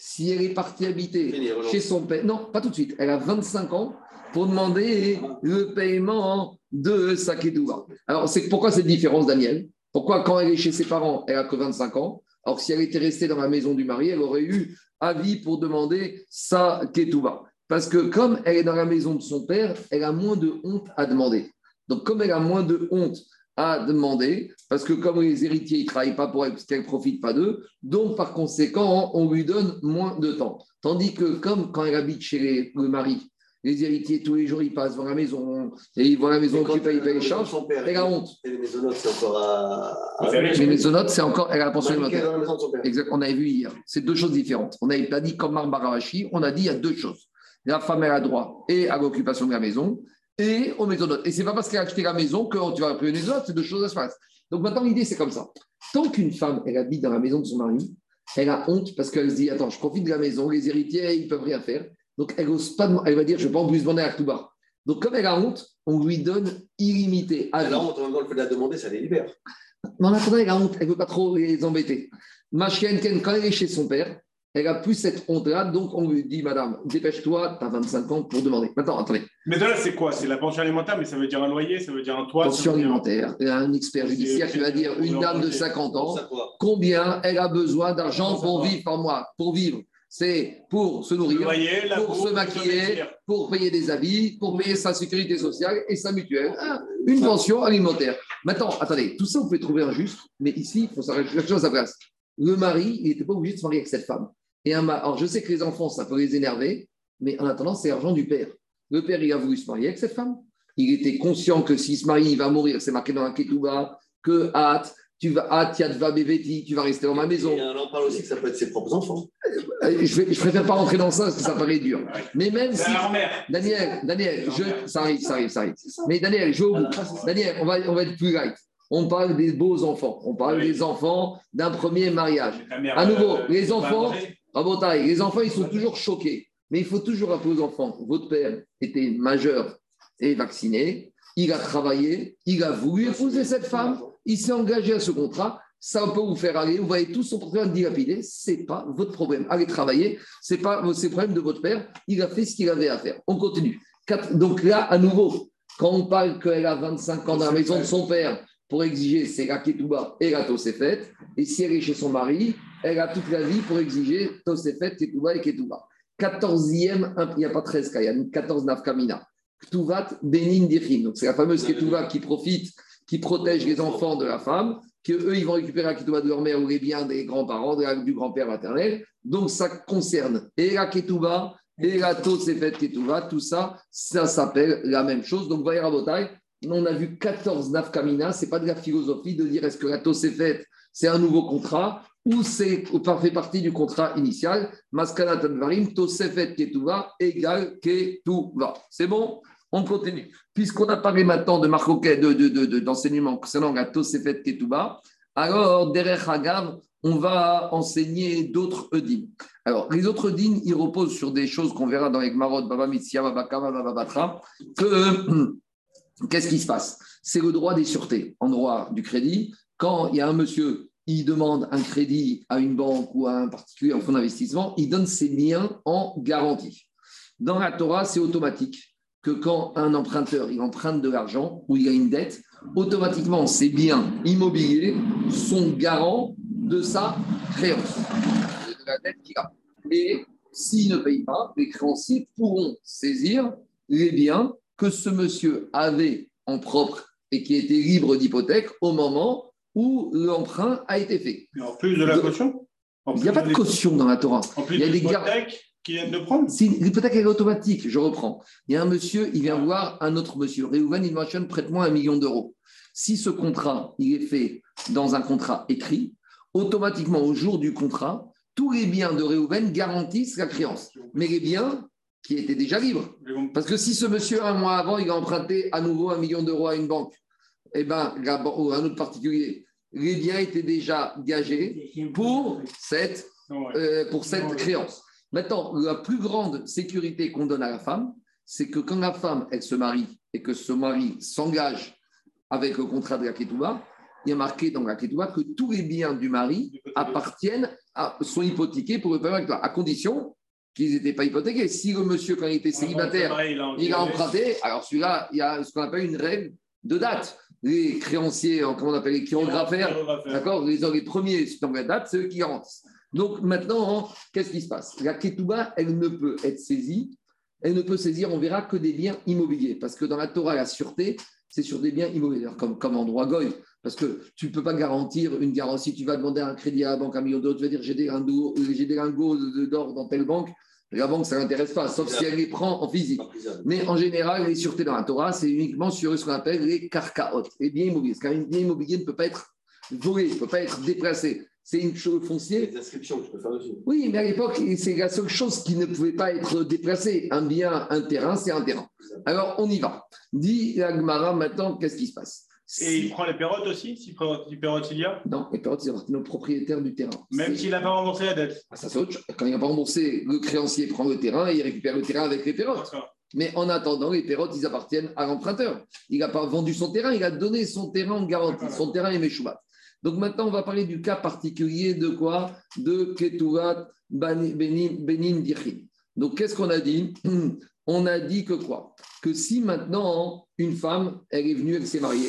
Si elle est partie habiter chez son père, non, pas tout de suite. Elle a 25 ans pour demander le paiement de sa ketouba. Alors, c'est pourquoi cette différence, Daniel? Pourquoi quand elle est chez ses parents, elle a que 25 ans? Alors, si elle était restée dans la maison du mari, elle aurait eu avis pour demander sa ketouba. Parce que comme elle est dans la maison de son père, elle a moins de honte à demander. Donc, comme elle a moins de honte à demander, parce que comme les héritiers ne travaillent pas pour elle, parce qu'elle ne profite pas d'eux, donc par conséquent, on lui donne moins de temps. Tandis que comme quand elle habite chez les- le mari, les héritiers, tous les jours, ils passent devant la maison, et ils voient la maison occupée, ils payent les elle- charges, elle a honte. Et les maisonnotes, c'est encore à. Les zonotes, c'est encore, elle a la pension alimentaire. dans. Exact, on avait vu hier. C'est deux choses différentes. On n'avait pas dit comme Marc Baravachi, on a dit il y a deux choses. La femme, elle a droit et à l'occupation de la maison et aux maisonnotes. Et c'est pas parce qu'elle a acheté la maison que tu vas appeler les maisonnotes, c'est deux choses à se passer. Donc maintenant, l'idée, c'est comme ça. Tant qu'une femme, elle habite dans la maison de son mari, elle a honte parce qu'elle se dit Attends, je profite de la maison, les héritiers, ils peuvent rien faire. Donc elle ose pas, elle va dire Je ne vais pas en plus demander à Touba. Donc comme elle a honte, on lui donne illimité. à vie. Alors, en même temps, le fait de la demander, ça les libère. Mais en attendant, elle a honte, elle ne veut pas trop les embêter. Ma chienne, Ken, quand elle est chez son père, elle a plus cette honte-là, donc on lui dit, madame, dépêche-toi, tu as 25 ans pour demander. Maintenant, attendez, Mais là, c'est quoi? C'est la pension alimentaire, mais ça veut dire un loyer, ça veut dire un toit. pension dire- alimentaire, il y a un expert judiciaire qui va dire, une dame de 50 ans, combien elle a besoin d'argent pour vivre par mois Pour vivre, c'est pour se nourrir, loyer, pour se maquiller, pour payer des habits, pour payer sa sécurité sociale et sa mutuelle. Ah, une pension alimentaire. Maintenant, attendez, tout ça, on peut trouver injuste, mais ici, il faut s'arrêter quelque chose à place. Le mari, il n'était pas obligé de se marier avec cette femme. Et un ma- Alors, je sais que les enfants, ça peut les énerver, mais en attendant, c'est l'argent du père. Le père, il a voulu se marier avec cette femme. Il était conscient que s'il se marie, il va mourir. C'est marqué dans la Ketouba que hâte, tu vas hâte, yadva beveti, tu vas rester dans ma maison. Et on en parle aussi que ça peut être ses propres enfants. Euh, Je, vais- je préfère pas rentrer dans ça parce que ça paraît dur. Mais même si. C'est la mère. Daniel, Daniel, je... ça arrive, ça arrive, ça arrive. Mais Daniel, je vais au bout. Daniel, on va, on va être plus light. On parle des beaux enfants. On parle Oui. des enfants d'un premier mariage. À nouveau, euh, les va enfants. Rabotaille, les enfants, ils sont toujours choqués. Mais il faut toujours rappeler aux enfants votre père était majeur et vacciné. Il a travaillé. Il a voulu épouser cette femme. Il s'est engagé à ce contrat. Ça peut vous faire aller. Vous voyez tout son portefeuille dilapidé. Ce n'est pas votre problème. Allez travailler. Ce n'est pas c'est le problème de votre père. Il a fait ce qu'il avait à faire. On continue. Donc là, à nouveau, quand on parle qu'elle a 25 ans dans la maison de son père pour exiger c'est la Ketouba et la Tosefet, et si elle est chez son mari, elle a toute la vie pour exiger Tosefet, Ketouba et Ketouba. 14e, il n'y a pas 13 cas, il y a 14 nafkamina. Ketouvat, Benin Dirim. Donc c'est la fameuse Ketouba qui profite, qui protège les enfants de la femme, que eux ils vont récupérer la Ketouba de leur mère ou les biens des grands-parents, du grand-père maternel. Donc ça concerne et la Ketouba et la Tosefet Ketouva, tout ça, ça s'appelle la même chose. Donc, voyez, Rabotai, on a vu 14 nafkamina, ce n'est pas de la philosophie de dire est-ce que la Tosefet, c'est un nouveau contrat? Ou ou fait partie du contrat initial. Maskana Tadvarim, Tosefet Ketouva égale Ketouva. C'est bon? On continue. Puisqu'on a parlé maintenant de marcoquet, de, de, de, de- d'enseignement concernant la Tosefet Ketouva, alors, derrière Hagav, on va enseigner d'autres Eudim. Alors, les autres Eudim, ils reposent sur des choses qu'on verra dans les Gmarot, Baba Mitzia, Baba Kama, Baba Batra, que qu'est-ce qui se passe? C'est le droit des sûretés, en droit du crédit. Quand il y a un monsieur, il demande un crédit à une banque ou à un particulier en fonds d'investissement, il donne ses biens en garantie. Dans la Torah, c'est automatique que quand un emprunteur il emprunte de l'argent ou il a une dette, automatiquement ses biens immobiliers sont garants de sa créance, de la dette. Et s'il ne paye pas, les créanciers pourront saisir les biens que ce monsieur avait en propre et qui étaient libres d'hypothèque au moment où l'emprunt a été fait. Mais en plus de la caution Il n'y a pas de caution dans la Torah. En plus il y a des gar- hypothèques qui viennent de prendre Si l'hypothèque est automatique, je reprends. Il y a un monsieur, il vient voir un autre monsieur. Réhouven, il mentionne prête-moi un million d'euros. Si ce contrat, il est fait dans un contrat écrit, automatiquement, au jour du contrat, tous les biens de Réhouven garantissent la créance. Mais les biens qui étaient déjà libres. Parce que si ce monsieur, un mois avant, il a emprunté à nouveau un million d'euros à une banque, eh ben, ou un autre particulier, les biens étaient déjà gagés pour cette euh, pour cette créance. Maintenant, la plus grande sécurité qu'on donne à la femme, c'est que quand la femme, elle se marie et que ce mari s'engage avec le contrat de la Ketouba, il y a marqué dans la Ketouba que tous les biens du mari appartiennent, à, sont hypothéqués pour le paiement avec toi, à condition qu'ils n'étaient pas hypothéqués. Si le monsieur, quand il était célibataire, il a emprunté, alors celui-là, il y a ce qu'on appelle une règle de date. Les créanciers, euh, comment on appelle les chirographaires, D'accord les, les premiers dans la date, c'est eux qui garantissent. Donc maintenant, hein, qu'est-ce qui se passe? La ketouba, elle ne peut être saisie, elle ne peut saisir, on verra, que des biens immobiliers. Parce que dans la Torah, la sûreté, c'est sur des biens immobiliers, comme, comme en droit goy. Parce que tu ne peux pas garantir une garantie. Tu vas demander un crédit à la banque, un million d'euros, tu vas dire j'ai des lingots, j'ai des lingots de- d'or dans telle banque. La banque, ça ne l'intéresse pas, sauf si elle les prend en physique. Mais en général, les sûretés dans la Torah, c'est uniquement sur ce qu'on appelle les karkaot, les biens immobiliers. Parce qu'un bien immobilier ne peut pas être volé, ne peut pas être déplacé. C'est une chose foncière. des inscriptions que je peux faire dessus. Oui, mais à l'époque, c'est la seule chose qui ne pouvait pas être déplacée. Un bien, un terrain, c'est un terrain. Alors, on y va. Dit Agmara, maintenant, qu'est-ce qui se passe? Et il prend les pérottes aussi, si pérotte si pérotte il y a Non, les périodes, c'est le propriétaire du terrain. Même s'il n'a pas remboursé la dette. Ah, ça, c'est autre. Quand il n'a pas remboursé, le créancier prend le terrain et il récupère le terrain avec les. D'accord. Mais en attendant, les pérotes, ils appartiennent à l'emprunteur. Il n'a pas vendu son terrain, il a donné son terrain en garantie. Son terrain est Meshubat. Donc maintenant, on va parler du cas particulier de quoi? De Ketuvat Benin Dichin. Donc qu'est-ce qu'on a dit? [CLEARS THROAT] On a dit que quoi? Que si maintenant, une femme, elle est venue, elle s'est mariée,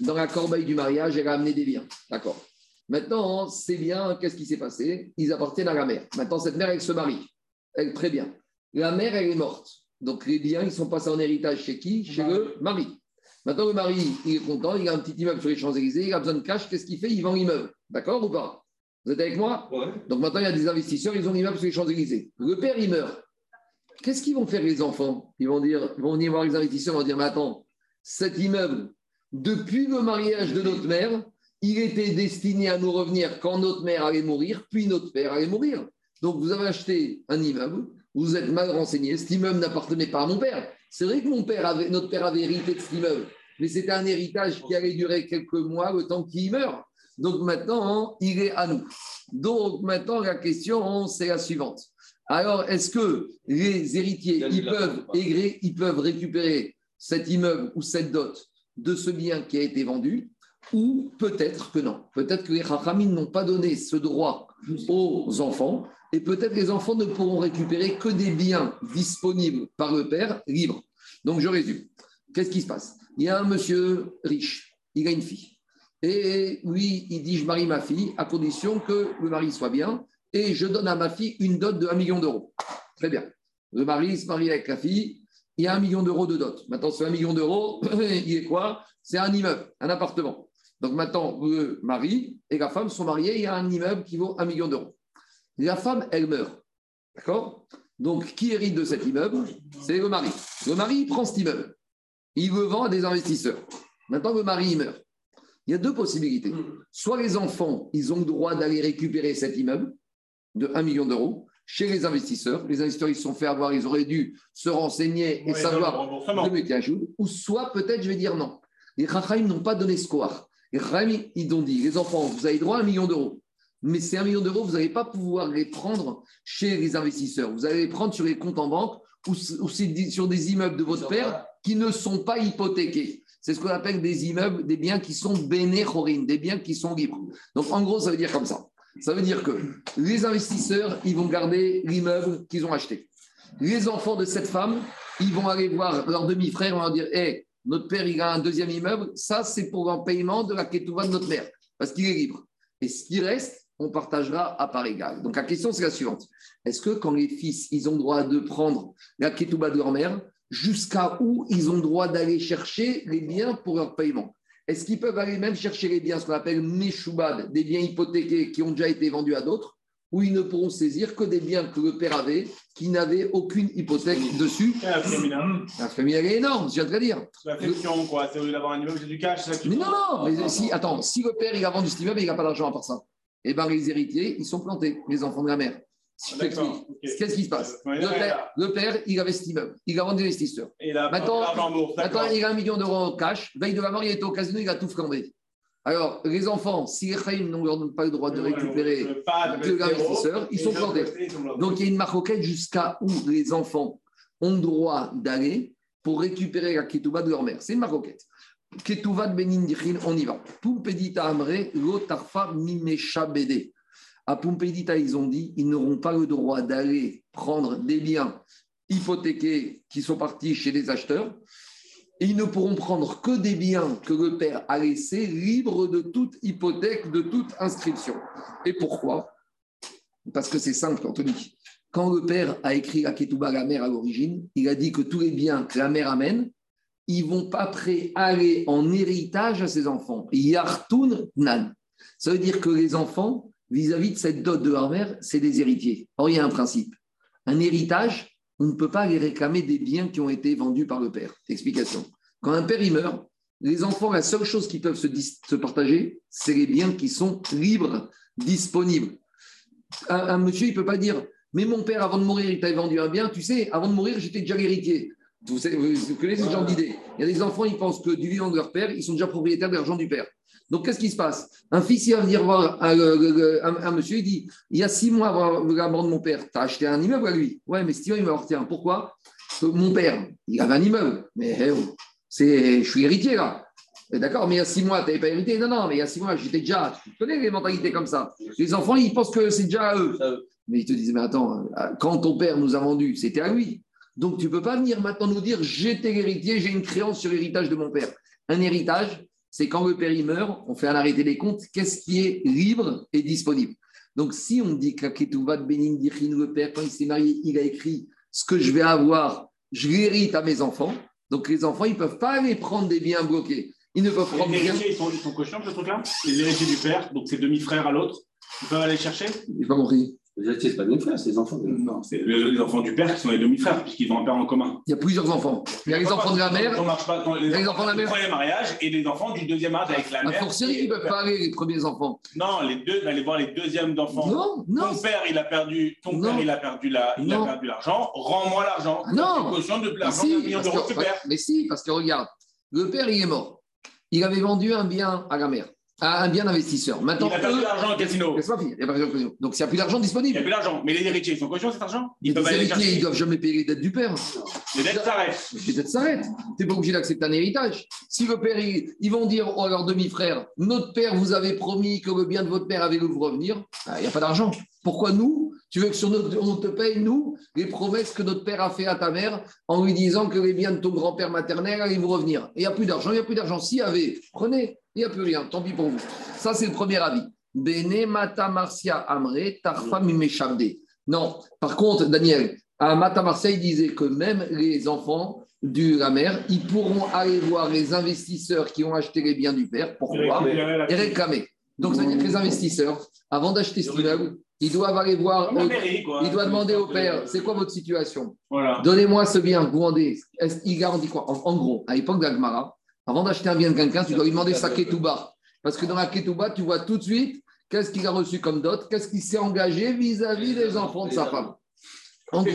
dans la corbeille du mariage, elle a amené des biens. D'accord Maintenant, ces biens, qu'est-ce qui s'est passé? Ils appartiennent à la mère. Maintenant, cette mère, elle se marie. Elle, très bien. La mère, elle est morte. Donc les biens, ils sont passés en héritage chez qui? Chez le mari. Maintenant, le mari, il est content, il a un petit immeuble sur les Champs-Élysées, il a besoin de cash, qu'est-ce qu'il fait? Il vend l'immeuble. D'accord ou pas? Vous êtes avec moi? Ouais. Donc maintenant, il y a des investisseurs, ils ont l'immeuble sur les Champs-Élysées. Le père, il meurt. Qu'est-ce qu'ils vont faire les enfants? Ils vont dire, ils vont venir voir les investisseurs, ils vont dire, mais attends, cet immeuble, depuis le mariage de notre mère, il était destiné à nous revenir quand notre mère allait mourir, puis notre père allait mourir. Donc vous avez acheté un immeuble, vous êtes mal renseigné, cet immeuble n'appartenait pas à mon père. C'est vrai que mon père avait, notre père avait hérité de cet immeuble, mais c'était un héritage qui allait durer quelques mois, le temps qu'il meurt. Donc maintenant, il est à nous. Donc maintenant, la question, c'est la suivante. Alors, est-ce que les héritiers, ils peuvent, ils peuvent récupérer cet immeuble ou cette dot de ce bien qui a été vendu ou peut-être que non. Peut-être que les Chachamim n'ont pas donné ce droit aux enfants et peut-être les enfants ne pourront récupérer que des biens disponibles par le père libres. Donc, je résume. Qu'est-ce qui se passe? Il y a un monsieur riche, il a une fille. Et lui, il dit, je marie ma fille à condition que le mari soit bien et je donne à ma fille une dot de 1 million d'euros. Très bien. Le mari se marie avec la fille, il y a un million d'euros de dot. Maintenant, ce 1 million d'euros, [COUGHS] il est quoi? C'est un immeuble, un appartement. Donc maintenant, le mari et la femme sont mariés, il y a un immeuble qui vaut 1 million d'euros. La femme, elle meurt. D'accord? Donc, qui hérite de cet immeuble? C'est le mari. Le mari, prend cet immeuble. Il le vend à des investisseurs. Maintenant, le mari, il meurt. Il y a deux possibilités. Soit les enfants, ils ont le droit d'aller récupérer cet immeuble de 1 million d'euros chez les investisseurs. Les investisseurs, ils se sont fait avoir, ils auraient dû se renseigner et Ouais, savoir le jour. Ou soit, peut-être, je vais dire non. Les Rachaim n'ont pas donné score. Les Rachaim, ils ont dit, les enfants, vous avez droit à un million d'euros. Mais ces 1 million d'euros, vous n'allez pas pouvoir les prendre chez les investisseurs. Vous allez les prendre sur les comptes en banque ou, sur des immeubles de votre père qui ne sont pas hypothéqués. C'est ce qu'on appelle des immeubles, des biens qui sont bénéchorines, des biens qui sont libres. Donc, en gros, ça veut dire comme ça. Ça veut dire que les investisseurs, ils vont garder l'immeuble qu'ils ont acheté. Les enfants de cette femme, ils vont aller voir leur demi-frère, vont leur dire Hé, notre père, il a un deuxième immeuble, ça, c'est pour un paiement de la ketouva de notre mère, parce qu'il est libre. Et ce qui reste, on partagera à part égale. Donc la question, c'est la suivante est-ce que quand les fils, ils ont droit de prendre la ketouba de leur mère, jusqu'à où ils ont droit d'aller chercher les biens pour leur paiement? Est-ce qu'ils peuvent aller même chercher les biens, ce qu'on appelle méchoubad, des biens hypothéqués qui ont déjà été vendus à d'autres, ou ils ne pourront saisir que des biens que le père avait, qui n'avaient aucune hypothèque dessus? La famille, elle est énorme, je viens de le dire. La flexion, quoi. C'est au lieu d'avoir un immeuble, c'est du cash. ça Mais non, non, mais si, attends, si le père il a vendu cet immeuble, il n'a pas d'argent à part ça. Eh bien, les héritiers, ils sont plantés, les enfants de la mère. Si ok. qu'est-ce qui se passe le père, le père, il avait cet immeuble, il a vendu l'investisseur. Maintenant- bourse, Maintenant, il a un million d'euros en cash. Veille de la mort, il était au casino, il a tout flambé. Alors, les enfants, si les Chaim n'ont leur donne pas le droit de récupérer de l'investisseur, ils sont plantés. Donc, il y a une maroquette jusqu'à où les enfants ont le droit d'aller pour récupérer la ketouba de leur mère. C'est une maroquette. Ketouba de Benin on y va. Amre, Lotarfa Mimesha Bede. À Pumpedita, ils ont dit ils n'auront pas le droit d'aller prendre des biens hypothéqués qui sont partis chez les acheteurs. Et ils ne pourront prendre que des biens que le père a laissés libres de toute hypothèque, de toute inscription. Et pourquoi? Parce que c'est simple, Anthony. Quand le père a écrit la Ketouba à la mère à l'origine, il a dit que tous les biens que la mère amène, ils vont pas prêt aller en héritage à ses enfants. Yartun nan. Ça veut dire que les enfants, vis-à-vis de cette dot de leur mère, c'est des héritiers. Or, il y a un principe. Un héritage, on ne peut pas aller réclamer des biens qui ont été vendus par le père. Explication. Quand un père meurt, les enfants, la seule chose qu'ils peuvent se, dis- se partager, c'est les biens qui sont libres, disponibles. Un, un monsieur, il ne peut pas dire Mais mon père, avant de mourir, il t'avait vendu un bien. Tu sais, avant de mourir, j'étais déjà l'héritier. Vous, savez- vous connaissez ce genre d'idée. Il y a des enfants, ils pensent que du vivant de leur père, ils sont déjà propriétaires de l'argent du père. Donc, qu'est-ce qui se passe? Un fils, il va venir voir un, un- un- un monsieur, il dit Il y a six mois avant la mort de mon père, tu as acheté un immeuble à lui Ouais, mais Steven, il va voir Tiens, pourquoi? Parce que Mon père, il avait un immeuble. Mais eh oh, c'est, je suis héritier là. Eh, D'accord, mais il y a six mois, tu n'avais pas hérité Non, non, mais il y a six mois, j'étais déjà. Tu connais les mentalités comme ça. Les enfants, ils pensent que c'est déjà à eux. Mais ils te disent Mais attends, euh, quand ton père nous a vendu, c'était à lui. Donc tu ne peux pas venir maintenant nous dire J'étais l'héritier, j'ai une créance sur l'héritage de mon père. Un héritage, c'est quand le père il meurt, on fait un arrêté des comptes, qu'est-ce qui est libre et disponible. Donc si on dit que la Ketouva de Bénin le père, quand il s'est marié, il a écrit ce que je vais avoir, je l'hérite à mes enfants. Donc les enfants, ils ne peuvent pas aller prendre des biens bloqués. Ils ne peuvent prendre Les héritiers, ils sont, ils sont cochons, ce truc-là? Les héritiers du père, donc ses demi-frères à l'autre, ils peuvent aller chercher? J'ai pas compris. C'est pas mes frères, c'est les enfants. Non, c'est les les enfants du père qui sont les demi-frères, puisqu'ils ont un père en commun. Il y a plusieurs enfants. Il y a les enfants de la mère, On marche pas dans les, Les enfants de la du mère. premier mariage et les enfants du deuxième mariage avec la mère. fortiori, ils ne peuvent pas aller, les premiers enfants. Non, les deux, d'aller voir les deuxièmes d'enfants. Non, non. Ton père, il a perdu, ton Non. père, il a perdu la, il Non. a perdu l'argent. Rends-moi l'argent. Non. Tu cautionnes de l'argent si, million d'euros que- mais si, parce que regarde, le père, il est mort. Il avait vendu un bien à la mère, à un bien d'investisseur. Maintenant, Il a perdu eux- l'argent au casino. Il a pas. Donc, s'il n'y a plus d'argent Il n'y a disponible. plus d'argent. Mais les héritiers, ils sont conscients de cet argent? Ils les ne doivent jamais payer les dettes du père. Les dettes s'arrêtent. Les dettes s'arrêtent. Tu n'es pas obligé d'accepter un héritage. Si le père, il- ils vont dire oh, à leur demi-frère Notre père vous avait promis que le bien de votre père avait vous revenir, Ah, il n'y a pas d'argent. Pourquoi nous? Tu veux que sur notre, on te paye, nous, les promesses que notre père a fait à ta mère en lui disant que les biens de ton grand-père maternel allaient vous revenir. Et il n'y a plus d'argent, il n'y a plus d'argent. S'il y avait, prenez, il n'y a plus rien. Tant pis pour vous. Ça, c'est le premier avis. Bene mata marcia amre tarfa. Non. Par contre, Daniel, à Mata Marseille disait que même les enfants de la mère, ils pourront aller voir les investisseurs qui ont acheté les biens du père. Pourquoi Et réclamer. Donc, ça veut dire que les investisseurs, avant d'acheter cet immeuble, ils doivent aller voir, au- mairie, ils doivent demander au père, c'est quoi votre situation? Voilà. Donnez-moi ce bien, vous vendez. Est-ce- Il garantit quoi? En, en gros, à l'époque d'Agmara, avant d'acheter un bien de quelqu'un, tu dois lui demander sa ketouba. Parce que dans la ketouba, tu vois tout de suite qu'est-ce qu'il a reçu comme dot, qu'est-ce qu'il s'est engagé vis-à-vis des enfants de sa femme. En gros,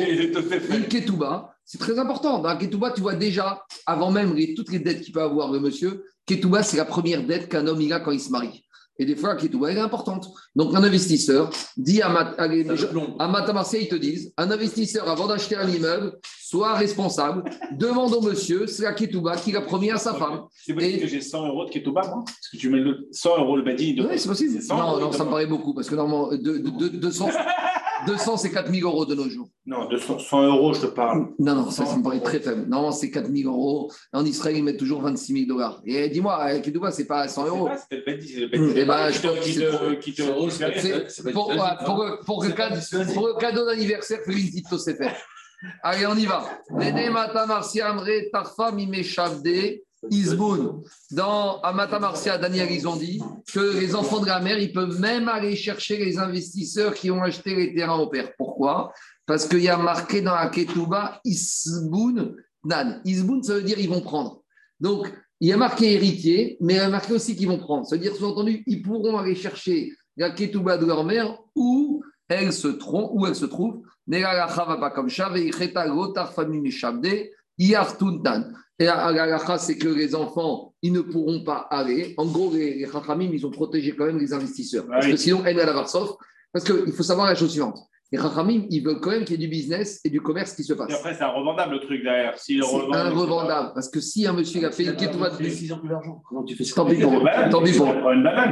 une ketouba, c'est très important. Dans la ketouba, tu vois déjà, avant même les- toutes les dettes qu'il peut avoir le monsieur, ketouba, c'est la première dette qu'un homme il a quand il se marie. Et des fois, la ketouba, elle est importante. Donc, un investisseur dit à, Mat- à à ils te disent, un investisseur, avant d'acheter un immeuble, soit responsable, demande au monsieur, c'est la ketouba qu'il a promis à sa femme. C'est possible Et- que j'ai 100 euros de Ketouba, moi Parce que tu mets le 100 euros le badi. de- Oui, c'est possible. C'est 100 Non, non, ça me paraît beaucoup, parce que normalement, de, de- de- 200, 200 c'est 4000 euros de nos jours. Non, de 100, 100 euros, je te parle. Non, non, ça, ça me paraît très faible. Non, c'est 4 000 euros. En Israël, ils mettent toujours 26 000 dollars. Et dis-moi, avec Ketouba, c'est pas 100 euros. C'est le Hum, eh ben, qui te-. C'est- Pour, ouais, pour, pour, le cadeau, d'anniversaire, fais une petite. Allez, on y va. Nene Mata Amre Tarfa Mime Shavde Isboun. Dans Amata Marcia, Daniel, ils ont dit que les enfants de la mère, ils peuvent même aller chercher les investisseurs qui ont acheté les terrains au père. Pourquoi? Parce qu'il y a marqué dans la Ketouba Isboun Nan. Isboun, ça veut dire ils vont prendre. Donc, il y a marqué héritier, mais il y a marqué aussi qu'ils vont prendre. Ça veut dire, sous-entendu, ils pourront aller chercher la ketouba de leur mère où elle se trouve, où elle se trouve. Et la halakha, c'est que les enfants, ils ne pourront pas aller. En gros, les, les chachamim, ils ont protégé quand même les investisseurs. Parce oui. que sinon, elle, elle va sauf. Parce qu'il faut savoir la chose suivante. Les chachamim, ils veulent quand même qu'il y ait du business et du commerce qui se passe. Et après, c'est un revendable le truc derrière. C'est revend, un revendable. Parce que si un monsieur il a fait une ketouba de S'ils ont plus d'argent, comment tu fais ça Tant pis pour eux. Tant pis pour.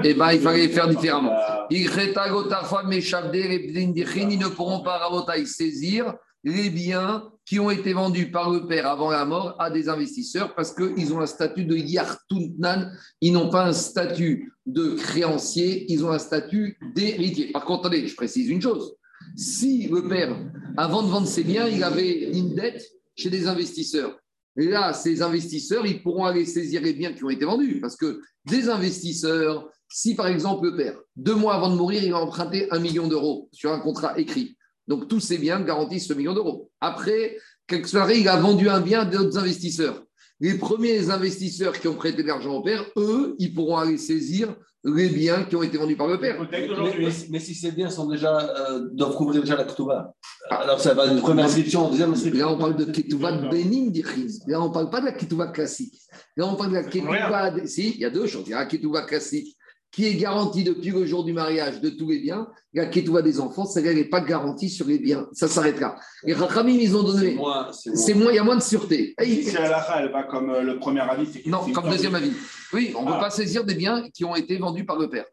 Eh ben, il fallait faire différemment. Bah, Ils ne pourront pas rabotaï, saisir les biens qui ont été vendus par le père avant la mort à des investisseurs parce qu'ils ont un statut de yartuntnan, ils n'ont pas un statut de créancier, ils ont un statut d'héritier. Par contre, attendez, je précise une chose. Si le père, avant de vendre ses biens, il avait une dette chez des investisseurs, là, ces investisseurs, ils pourront aller saisir les biens qui ont été vendus parce que des investisseurs, si par exemple le père, deux mois avant de mourir, il a emprunté un million d'euros sur un contrat écrit. Donc tous ces biens garantissent ce million d'euros. Après, quelques soirées, il a vendu un bien à d'autres investisseurs. Les premiers investisseurs qui ont prêté de l'argent au père, eux, ils pourront aller saisir les biens qui ont été vendus par le père. Mais, d'aujourd'hui. mais- mais si ces biens sont déjà, euh, doivent couvrir déjà la Ktouba, alors ça va une première inscription, deuxième inscription. Là, on parle de Ketouva de Benin d'Ichiz. Là, on ne parle pas de la Ketouva classique. Là, on parle de la Ketouva. de- Si, il y a deux choses. Il y a la Ketouva classique qui est garantie depuis le jour du mariage de tous les biens. La Ketouva des enfants, celle-là n'est pas garantie sur les biens. Ça s'arrête là. Les Rachamim, ils ont C'est donné. moins. c'est C'est moins. il y a moins de sûreté. Si la lacha, elle va comme euh, le premier avis, c'est Non, c'est comme deuxième avis. Oui, on ne peut Ah. pas saisir des biens qui ont été vendus par le père.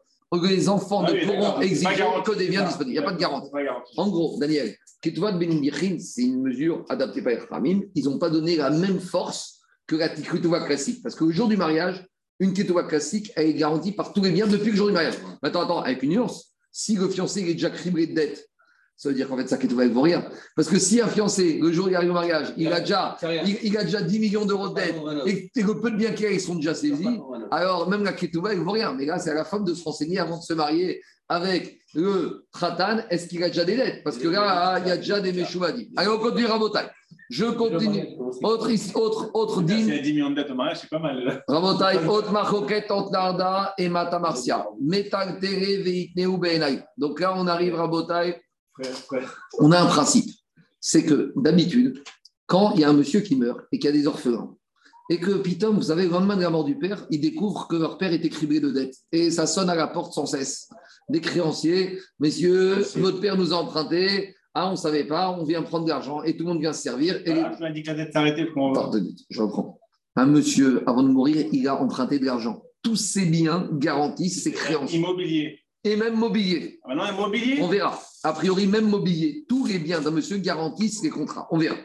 Les enfants Ah ne oui, pourront. C'est exiger que des biens c'est disponibles. Il n'y a pas de garantie. C'est pas. En gros, Daniel, Ketouva de Benin c'est une mesure adaptée par les Khamim. Ils n'ont pas donné la même force que la Ketouva classique. Parce qu'au jour du mariage, une Ketouva classique, elle est garantie par tous les biens depuis le jour du mariage. Maintenant, attends, avec une nuance, si le fiancé est déjà criblé de dettes, ça veut dire qu'en fait, sa Ketouva, elle ne vaut rien. Parce que si un fiancé, le jour où il arrive au mariage, il a déjà, il, il a déjà 10 millions d'euros de dettes et que le peu de biens qu'il a, ils sont déjà saisis, alors, même la ketouba, elle ne vaut rien. Mais là, c'est à la femme de se renseigner avant de se marier avec le Tratan. Est-ce qu'il a déjà des dettes? Parce que là, il y a déjà des Meshuvadi. Allez, on continue, Rabotai. Je continue. Autre, autre, autre dîme. a 10 millions de dettes au mariage, c'est pas mal. Rabotai, [LAUGHS] autre machoket, entre Narda et Mata Marcia. Metal tere veitneu beenai. Donc là, on arrive, Rabotai. On a un principe. C'est que d'habitude, quand il y a un monsieur qui meurt et qu'il y a des orphelins, et que Pitom, vous savez, le lendemain de la mort du père, ils découvrent que leur père était criblé de dettes. Et ça sonne à la porte sans cesse. Des créanciers, messieurs, votre père nous a emprunté, ah, on ne savait pas, on vient prendre de l'argent et tout le monde vient se servir. Et tu m'as dit que la dette s'arrêtait. comment on va Attends, deux minutes, je reprends. Un monsieur, avant de mourir, il a emprunté de l'argent. Tous ses biens garantissent ses créances. Immobilier. Et même mobilier. Ah, Maintenant, immobilier On verra. A priori, même mobilier, tous les biens d'un monsieur garantissent les contrats. On verra.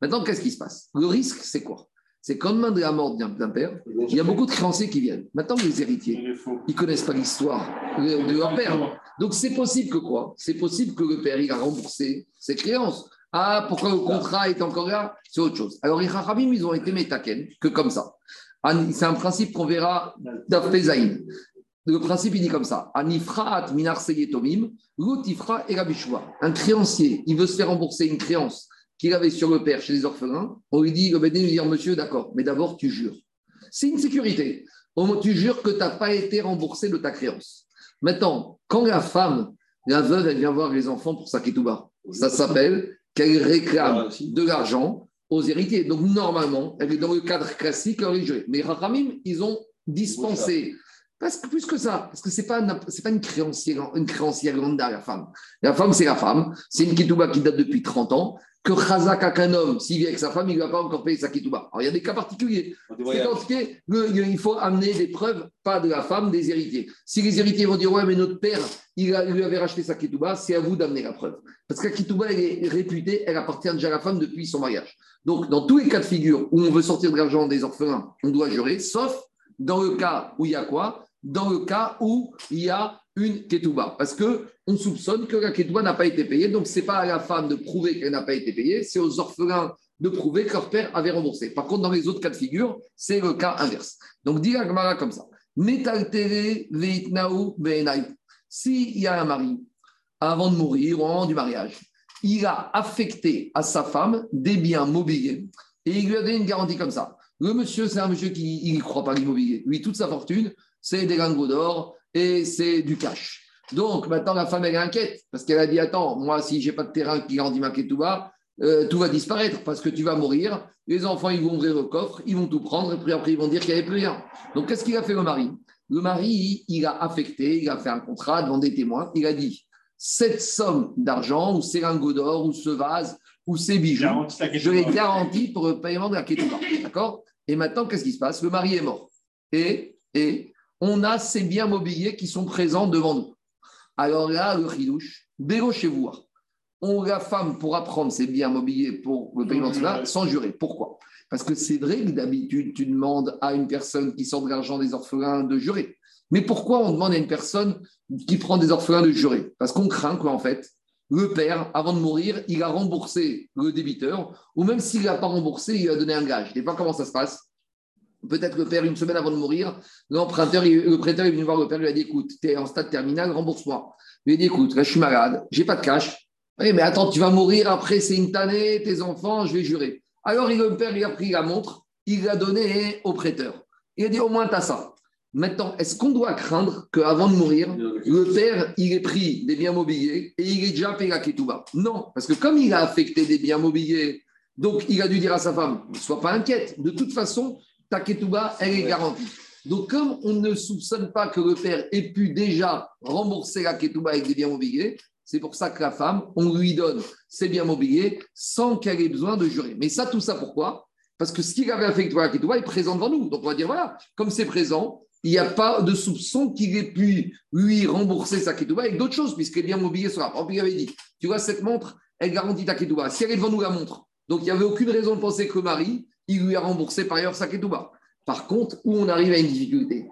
Maintenant, qu'est-ce qui se passe? Le risque, c'est quoi? C'est qu'en demain de la mort d'un père, il y a beaucoup de créanciers qui viennent. Maintenant, les héritiers, ils connaissent pas l'histoire de, leur père. Donc, c'est possible que quoi? C'est possible que le père, il a remboursé ses créances. Ah, pourquoi le contrat est encore là? C'est autre chose. Alors, les Chachamim, ils ont été métaken, que comme ça. C'est un principe qu'on verra d'Afpezaïn. le principe, il dit comme ça Anifraat minar seyetomim, l'utifra et. Un créancier, il veut se faire rembourser une créance qu'il avait sur le père chez les orphelins. On lui dit Le bédé lui dit Monsieur, d'accord, mais d'abord, tu jures. C'est une sécurité. Tu jures que tu n'as pas été remboursé de ta créance. Maintenant, quand la femme, la veuve, elle vient voir les enfants pour sa ketouba, ça s'appelle qu'elle réclame de l'argent aux héritiers. Donc, normalement, elle est dans le cadre classique religieux. Mais Rachamim, ils ont dispensé. Parce que plus que ça, parce que ce n'est pas, pas une créancière, une créancière lambda, la femme. La femme, c'est la femme. C'est une ketouba qui date depuis 30 ans. Que Chazak qu'un homme, s'il vit avec sa femme, il ne va pas encore payer sa ketouba. Alors, il y a des cas particuliers. C'est dans ce qui est- le- le- il faut amener des preuves, pas de la femme, des héritiers. Si les héritiers vont dire Ouais, mais notre père, il, a- il lui avait racheté sa ketouba, c'est à vous d'amener la preuve. Parce que la ketouba, elle est réputée, elle appartient déjà à la femme depuis son mariage. Donc, dans tous les cas de figure où on veut sortir de l'argent des orphelins, on doit jurer, sauf dans le cas où il y a quoi? Dans le cas où il y a une ketouba. Parce que on soupçonne que la ketouba n'a pas été payée. Donc, ce n'est pas à la femme de prouver qu'elle n'a pas été payée, c'est aux orphelins de prouver que leur père avait remboursé. Par contre, dans les autres cas de figure, c'est le cas inverse. Donc, dit la Gemara comme ça. S'il y a un mari, avant de mourir, au moment du mariage, il a affecté à sa femme des biens mobiliers et il lui a donné une garantie comme ça. Le monsieur, c'est un monsieur qui ne croit pas l'immobilier. Lui, toute sa fortune, c'est des lingots d'or et c'est du cash. Donc maintenant, la femme, elle est inquiète parce qu'elle a dit Attends, moi, si j'ai pas de terrain qui grandit ma ketouba, euh, tout va disparaître parce que tu vas mourir. Les enfants, ils vont ouvrir le coffre, ils vont tout prendre et puis après, ils vont dire qu'il n'y avait plus rien. Donc, qu'est-ce qu'il a fait le mari? Le mari, il a affecté, il a fait un contrat devant des témoins. Il a dit Cette somme d'argent, ou ces lingots d'or, ou ce vase, ou ces bijoux, je les garantis pour le paiement de la ketouba. D'accord? Et maintenant, qu'est-ce qui se passe? Le mari est mort. Et, et on a ces biens mobiliers qui sont présents devant nous. Alors là, le chidouche, chez vous. On, la femme pourra prendre ses biens mobiliers pour le paiement de cela sans jurer. Pourquoi? Parce que c'est vrai que d'habitude, tu demandes à une personne qui sort de l'argent des orphelins de jurer. Mais pourquoi on demande à une personne qui prend des orphelins de jurer? Parce qu'on craint qu'en fait, le père, avant de mourir, il a remboursé le débiteur, ou même s'il n'a pas remboursé, il a donné un gage. Des fois, comment ça se passe? Peut-être le père, une semaine avant de mourir, l'emprunteur, le prêteur est venu voir le père, il lui a dit écoute, tu es en stade terminal, rembourse-moi. Il lui a dit écoute, là, je suis malade, j'ai pas de cash. Oui, mais attends, tu vas mourir après, c'est une tannée, tes enfants, je vais jurer. Alors, le père, il a pris la montre, il l'a donnée au prêteur. Il a dit au moins, tu as ça. Maintenant, est-ce qu'on doit craindre qu'avant de mourir, le père, il ait pris des biens mobiliers et il ait déjà payé la ketouba? Non, parce que comme il a affecté des biens mobiliers, donc il a dû dire à sa femme, ne sois pas inquiète, de toute façon, ta ketouba, elle est garantie. Donc comme on ne soupçonne pas que le père ait pu déjà rembourser la ketouba avec des biens mobiliers, c'est pour ça que la femme, on lui donne ses biens mobiliers sans qu'elle ait besoin de jurer. Mais ça, tout ça, pourquoi? Parce que ce qu'il avait affecté à la ketouba est présent devant nous. Donc on va dire, voilà, comme c'est présent, il n'y a pas de soupçon qu'il ait pu lui rembourser sa ketouba avec d'autres choses, puisque les biens mobiliers sont là. Par exemple, il avait dit, tu vois, cette montre, elle garantit ta ketouba. Si elle est devant nous, la montre. Donc, il n'y avait aucune raison de penser que le mari, il lui a remboursé par ailleurs sa ketouba. Par contre, où on arrive à une difficulté,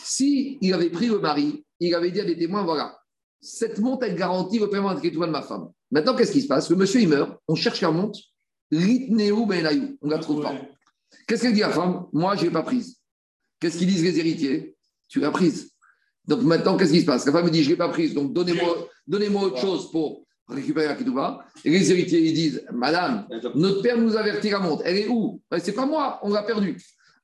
si il avait pris le mari, il avait dit à des témoins, voilà, cette montre, elle garantit le paiement de ketouba de ma femme. Maintenant, qu'est-ce qui se passe? Le monsieur, il meurt, on cherche la montre, Ritnehu be'enayu. on ne la trouve pas. Qu'est-ce qu'elle dit à la femme? Moi, je ne l'ai pas prise. Qu'est-ce qu'ils disent les héritiers? Tu l'as prise. Donc maintenant, qu'est-ce qui se passe? La femme me dit Je ne l'ai pas prise, donc donnez-moi donnez autre chose pour récupérer la ketouba. Et les héritiers, ils disent Madame, notre père nous avertit la montre. Elle est où? Ben, C'est pas moi, on l'a perdue.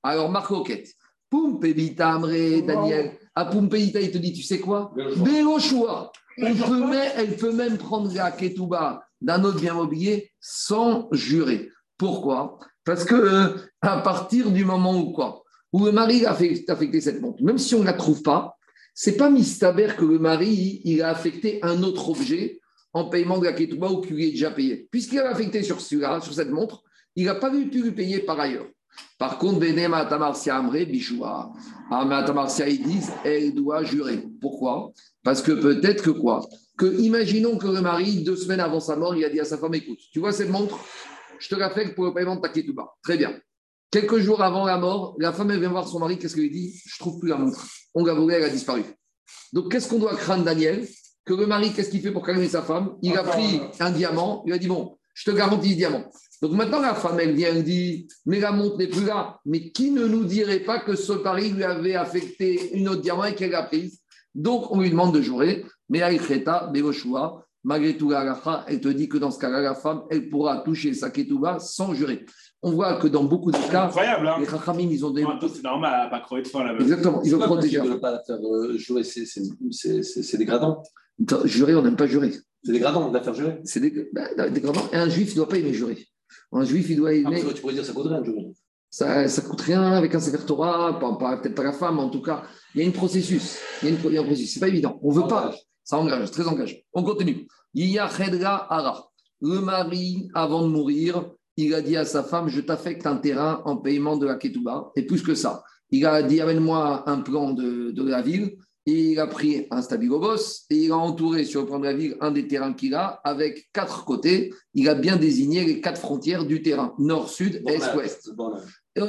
Alors, Marc Roquette, Pompéita Amré, Daniel, à Pompéita, il te dit Tu sais quoi? Bélochoua. On peut même, elle peut même prendre la ketouba d'un autre bien mobilier sans jurer. Pourquoi? Parce que euh, à partir du moment où quoi? Où le mari a fait- affecté cette montre, même si on ne la trouve pas, c'est pas mistaber que le mari il a affecté un autre objet en paiement de la ketouba ou qu'il lui est déjà payé. Puisqu'il a affecté sur sur cette montre, il n'a pas pu lui payer par ailleurs. Par contre, Benem Atamarsia Amré, Bichoua, Atamarsia, ils disent, elle doit jurer. Pourquoi? Parce que peut-être que quoi? Que imaginons que le mari, deux semaines avant sa mort, il a dit à sa femme, écoute, tu vois cette montre? Je te l'affecte pour le paiement de ta ketouba. Très bien. Quelques jours avant la mort, la femme, elle vient voir son mari, qu'est-ce qu'il dit? Je trouve plus la montre. On l'a volée, elle a disparu. Donc, qu'est-ce qu'on doit craindre, Daniel? Que le mari, qu'est-ce qu'il fait pour calmer sa femme? Il a pris un diamant, il a dit, bon, je te garantis 10 diamants. Donc maintenant, la femme, elle vient, elle dit, mais la montre n'est plus là. Mais qui ne nous dirait pas que ce pari lui avait affecté une autre diamant et qu'elle l'a prise? Donc, on lui demande de jurer. Mais Aïkreta, Begoshua, malgré tout, la elle te dit que dans ce cas-là, la femme, elle pourra toucher sa ketouba sans jurer. On voit que dans beaucoup de cas, incroyable, hein les Chachamim, ils ont des. C'est normal, elle n'a pas de faim. Exactement, ils ont protégé. pas la faire euh, jouer c'est dégradant. Jurer, on n'aime pas jurer. C'est dégradant de la faire jurer. C'est dég- bah, dégradant. Et un juif, il ne doit pas aimer jurer. Un juif, il doit Ah, aimer. tu pourrais dire ça coûte rien de jurer. Ça ne coûte rien avec un Sefer Torah, peut-être pas la femme, mais en tout cas, il y a une processus. Il y a, une, il y a un processus. C'est pas évident. On ne veut pas. Ça engage, très engage. On continue. Ara. Le mari, avant de mourir, il a dit à sa femme Je t'affecte un terrain en paiement de la Ketouba. Et plus que ça, il a dit Amène-moi un plan de, de la ville. Et il a pris un stabilo-boss et il a entouré sur le plan de la ville un des terrains qu'il a avec quatre côtés. Il a bien désigné les quatre frontières du terrain nord, sud, est, ouest.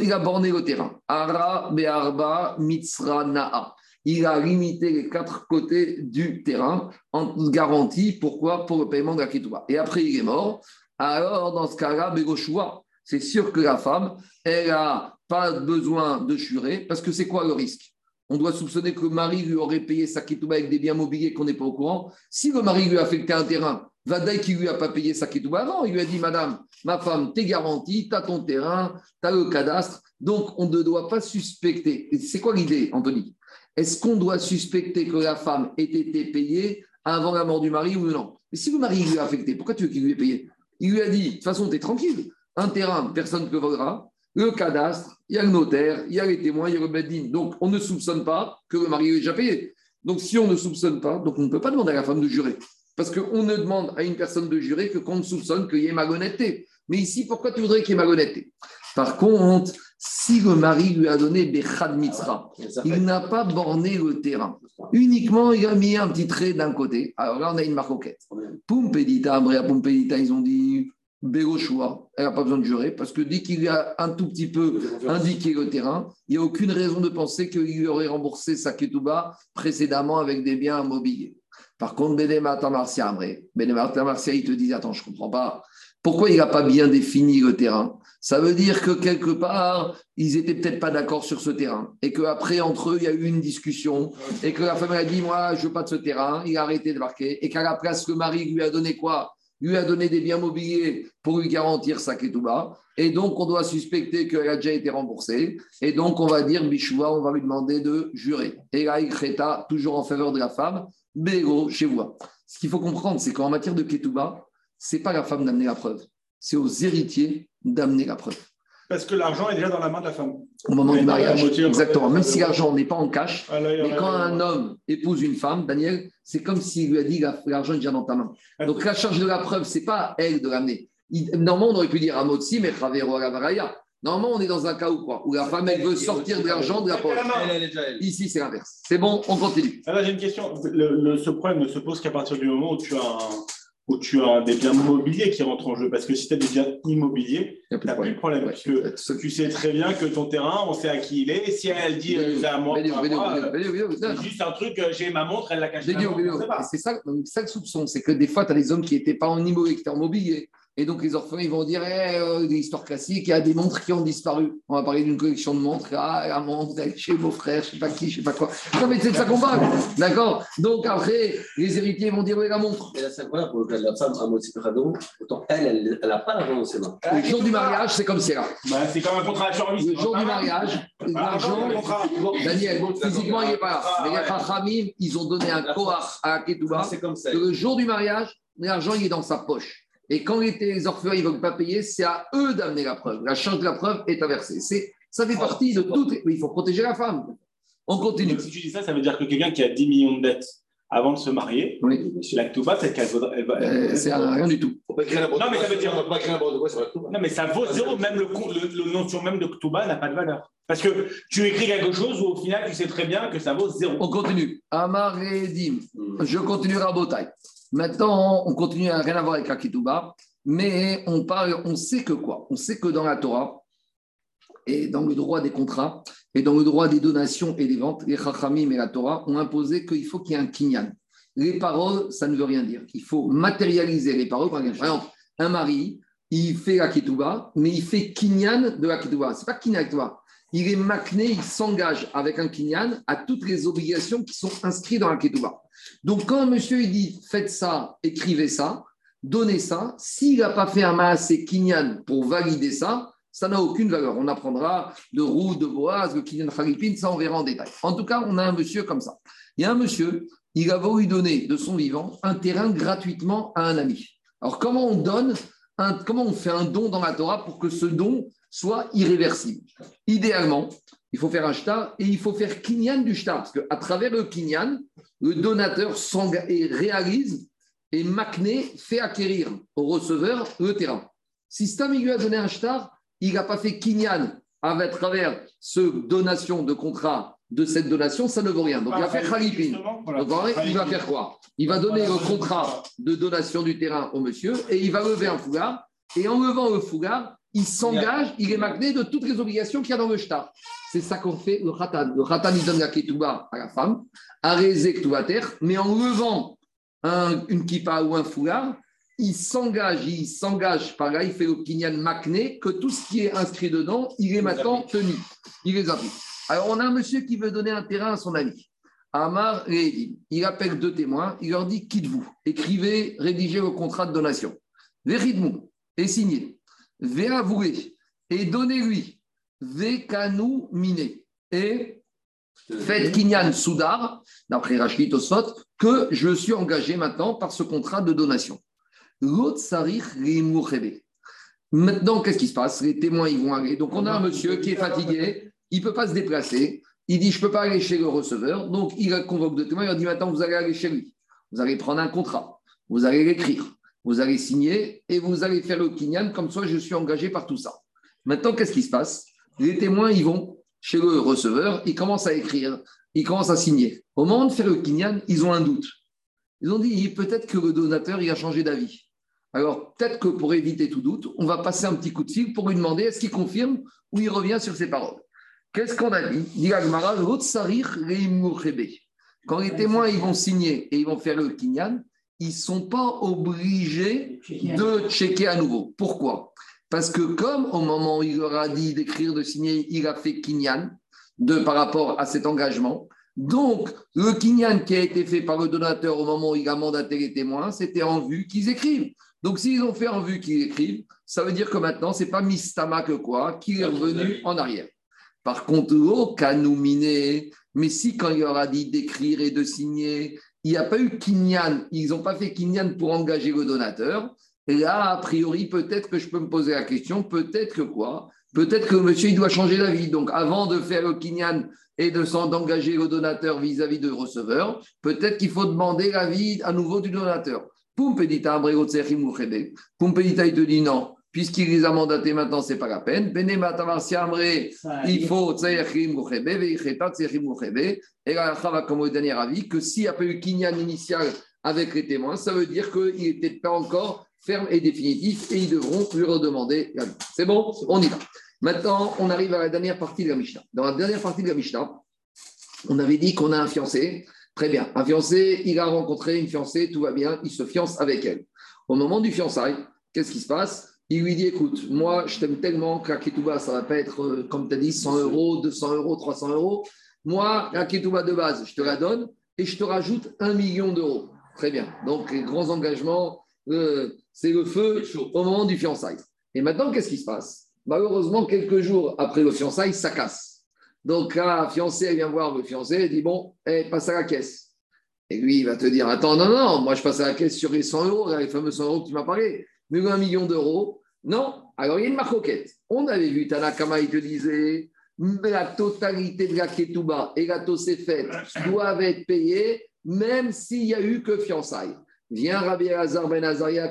Il a borné le terrain. Ara, Be'arba, Mitzra, Na'a. Il a limité les quatre côtés du terrain en garantie. Pourquoi? Pour le paiement de la Ketouba. Et après, il est mort. Alors, dans ce cas-là, Begoshua, c'est sûr que la femme, elle n'a pas besoin de jurer parce que c'est quoi le risque? On doit soupçonner que le mari lui aurait payé sa ketouba avec des biens mobiliers qu'on n'est pas au courant. Si le mari lui a affecté un terrain, Vadaï qui lui a pas payé sa ketouba avant, il lui a dit Madame, ma femme, t'es garantie, t'as ton terrain, t'as le cadastre, donc on ne doit pas suspecter. C'est quoi l'idée, Anthony? Est-ce qu'on doit suspecter que la femme ait été payée avant la mort du mari ou non? Mais si le mari lui a affecté, pourquoi tu veux qu'il lui ait payé? Il lui a dit De toute façon, t'es tranquille, un terrain, personne ne le volera, le cadastre, il y a le notaire, il y a les témoins, il y a le bedding. Donc, on ne soupçonne pas que le mari ait déjà payé. Donc, si on ne soupçonne pas, donc on ne peut pas demander à la femme de jurer. Parce qu'on ne demande à une personne de jurer que qu'on soupçonne qu'il y ait malhonnêteté. Mais ici, pourquoi tu voudrais qu'il y ait malhonnêteté? Par contre, si le mari lui a donné Bechad Mitzra, il n'a pas borné le terrain. Uniquement, il a mis un petit trait d'un côté. Alors là, on a une marcoquette. Pumpedita, Brea Pumpedita, ils ont dit Bégochoua, elle n'a pas besoin de jurer, parce que dès qu'il a un tout petit peu indiqué le terrain, il n'y a aucune raison de penser qu'il aurait remboursé sa ketouba précédemment avec des biens immobiliers. Par contre, Benemata Marcia, il te dit Attends, je ne comprends pas. Pourquoi il n'a pas bien défini le terrain? Ça veut dire que quelque part, ils n'étaient peut-être pas d'accord sur ce terrain. Et qu'après, entre eux, il y a eu une discussion. Et que la femme a dit Moi, je ne veux pas de ce terrain. Il a arrêté de marquer. Et qu'à la place, le mari lui a donné quoi? Lui a donné des biens mobiliers pour lui garantir sa ketouba. Et donc, on doit suspecter qu'elle a déjà été remboursée. Et donc, on va dire, Bichoua, on va lui demander de jurer. Et là, Ikreta, toujours en faveur de la femme, Bégo, chez vous. Ce qu'il faut comprendre, c'est qu'en matière de ketouba, ce n'est pas la femme d'amener la preuve. C'est aux héritiers d'amener la preuve. Parce que l'argent est déjà dans la main de la femme. Au moment Mais du mariage. Exactement. Même si l'argent n'est pas en cash, Ah, là, mais quand un homme épouse une femme, Daniel, c'est comme s'il lui a dit la- l'argent est déjà dans ta main. Donc la charge de la preuve, c'est pas à elle de l'amener. Normalement, on aurait pu dire à Motsi, mais Ravero la Varaya. Normalement, on est dans un cas où quoi? Où la femme, elle veut sortir de l'argent de la poche. Ici, c'est l'inverse. C'est bon, on continue. Ah, là, j'ai une question. Le- le- ce problème ne se pose qu'à partir du moment où tu as, un- où tu as des biens mobiliers qui rentrent en jeu. Parce que si tu as des biens immobiliers, tu de n'as plus de problème. Ouais. Parce que tu sais très bien que ton terrain, on sait à qui il est. Si elle dit c'est à moi, c'est juste un truc, euh, j'ai ma montre, elle l'a cachée. C'est ça, ça le soupçon, c'est que des fois, tu as des hommes qui n'étaient pas en immobilier, qui étaient en mobilier. Et donc, les orphelins, ils vont dire eh, euh, des histoires classiques, il y a des montres qui ont disparu. On va parler d'une collection de montres. Ah, la montre, elle est chez vos frères, je ne sais pas qui, je ne sais pas quoi. Non, mais c'est de ça qu'on parle. D'accord? Donc, après, les héritiers vont dire oui, la montre. Et là, c'est incroyable pour le cas de la femme à moitié Prado. Autant elle, elle n'a pas l'argent dans ses mains. Le jour du mariage, c'est comme si là. Bah, c'est comme un contrat d'assurance. Le jour du mariage, l'argent, Daniel, physiquement, il n'est pas là. Mais les Chachamim, ils ont donné un koach à Ketouba. C'est comme ça. que le jour du mariage, l'argent il est dans sa poche. Et quand les orphelins ne veulent pas payer, c'est à eux d'amener la preuve. La charge de la preuve est inversée. C'est, ça fait partie de tout. Il faut protéger la femme. On continue. Donc, si tu dis ça, ça veut dire que quelqu'un qui a 10 millions de dettes avant de se marier, Oui. la Ktouba, c'est qu'elle vaudra- elle va- Euh, c'est rien du tout. Non, mais ça veut dire- On pas sur la. Non, mais ça vaut zéro, même le, le notion même de Ktouba n'a pas de valeur. Parce que tu écris quelque chose où au final, tu sais très bien que ça vaut zéro. On continue. Amar et Dim. Je continue à Botaï. Maintenant, on continue à rien à voir avec la Ketouba, mais on parle, on sait que quoi? On sait que dans la Torah et dans le droit des contrats et dans le droit des donations et des ventes, les Chachamim et la Torah ont imposé qu'il faut qu'il y ait un kinyan. Les paroles, ça ne veut rien dire. Il faut matérialiser les paroles. Par exemple, un mari, il fait la ketouba, mais il fait kinyan de la ketouba. C'est pas kinyan avec toi. Il est makné, il s'engage avec un kinyan à toutes les obligations qui sont inscrites dans la ketouba. Donc, quand un monsieur dit faites ça, écrivez ça, donnez ça, s'il n'a pas fait un maasé kinyan pour valider ça, ça n'a aucune valeur. On apprendra de roue, de boaz, de kinyan khalipin, ça on verra en détail. En tout cas, on a un monsieur comme ça. Il y a un monsieur, il a voulu donner de son vivant un terrain gratuitement à un ami. Alors, comment on donne, un- comment on fait un don dans la Torah pour que ce don soit irréversible Idéalement, il faut faire un shtar et il faut faire kinyan du shtar, parce qu'à travers le kinyan, le donateur et réalise et Macné fait acquérir au receveur le terrain. Si Stam il lui a donné un shtar, il n'a pas fait kinyan à travers ce donation de contrat de cette donation, ça ne vaut rien. Donc il va faire khalipin. Voilà. Donc, en vrai, il va faire quoi? Il va donner le contrat de donation du terrain au monsieur et il va lever un foulard. Et en levant le foulard, il s'engage, il est magné de toutes les obligations qu'il y a dans le shtar. C'est ça qu'on fait le khatan. Le khatan, il donne la ketouba à la femme, à Rezé terre, mais en levant un- une kippa ou un foulard, il s'engage, il s'engage par là, il fait le kinyan makné, que tout ce qui est inscrit dedans, il est maintenant tenu. Il les applique. Alors, on a un monsieur qui veut donner un terrain à son ami. Amar. Il appelle deux témoins, il leur dit quitte-vous, écrivez, rédigez le contrat de donation. Véridmou, et signez. Véavoué, et donnez-lui. Vékanou miné. Et faites Kinyan Soudar, d'après Rachid Tosfot, que je suis engagé maintenant par ce contrat de donation. L'autre. Maintenant, qu'est-ce qui se passe? Les témoins, ils vont aller. Donc, on a un monsieur qui est fatigué, il ne peut pas se déplacer. Il dit, je ne peux pas aller chez le receveur. Donc, il convoque deux témoins. Il leur dit, maintenant, vous allez aller chez lui. Vous allez prendre un contrat. Vous allez l'écrire. Vous allez signer et vous allez faire le kinyan. Comme ça, je suis engagé par tout ça. Maintenant, qu'est-ce qui se passe? Les témoins, ils vont chez le receveur. Ils commencent à écrire. Ils commencent à signer. Au moment de faire le kinyan, ils ont un doute. Ils ont dit, peut-être que le donateur, il a changé d'avis. Alors, peut-être que pour éviter tout doute, on va passer un petit coup de fil pour lui demander est-ce qu'il confirme ou il revient sur ses paroles? Qu'est-ce qu'on a dit? Quand les témoins ils vont signer et ils vont faire le kinyan, ils ne sont pas obligés de checker à nouveau. Pourquoi? Parce que comme au moment où il leur a dit d'écrire, de signer, il a fait kinyan de, par rapport à cet engagement. Donc, le kinyan qui a été fait par le donateur au moment où il a mandaté les témoins, c'était en vue qu'ils écrivent. Donc, s'ils ont fait en vue qu'ils écrivent, ça veut dire que maintenant, ce n'est pas Mistama que quoi, qu'il est revenu en arrière. Par contre, au Kanouminé, mais si quand il leur a dit d'écrire et de signer, il n'y a pas eu Kinyan, ils n'ont pas fait Kinyan pour engager le donateur, et là, a priori, peut-être que je peux me poser la question, peut-être que quoi? Peut-être que monsieur, il doit changer d'avis. Donc, avant de faire le Kinyan et de d'engager le donateur vis-à-vis de receveur, peut-être qu'il faut demander l'avis à nouveau du donateur. Pumpedita, Abrego, Tsechim, Mouchebe. Pumpedita, il te dit non, puisqu'il les a mandatés maintenant, ce n'est pas la peine. Il faut. Et là, Chava, comme au dernier avis, que s'il n'y a pas eu Kinyan initial avec les témoins, ça veut dire qu'il n'était pas encore ferme et définitif et ils devront lui redemander. l'avis. C'est bon? On y va. Maintenant, on arrive à la dernière partie de la Mishnah. Dans la dernière partie de la Mishnah, on avait dit qu'on a un fiancé. Très bien. Un fiancé, il a rencontré une fiancée, tout va bien, il se fiance avec elle. Au moment du fiançailles, qu'est-ce qui se passe? Il lui dit écoute, moi, je t'aime tellement que la ketouba, ça ne va pas être, euh, comme tu as dit, 100 euros, 200 euros, 300 euros. Moi, la ketouba de base, je te la donne et je te rajoute un million d'euros. Très bien. Donc, les grands engagements, euh, c'est le feu au moment du fiançailles. Et maintenant, qu'est-ce qui se passe? Malheureusement, quelques jours après le fiançailles, ça casse. Donc la fiancée, elle vient voir le fiancé, elle dit Bon, eh, passe à la caisse. Et lui, il va te dire Attends, non, non, moi je passe à la caisse sur les 100 euros, les fameux 100 euros que tu m'as parlé. Mais un million d'euros, non. Alors il y a une marcoquette. On avait vu Tanakama, il te disait La totalité de la ketouba et la faite doivent être payées, même s'il n'y a eu que fiançailles. Viens Rabbi Hazar Ben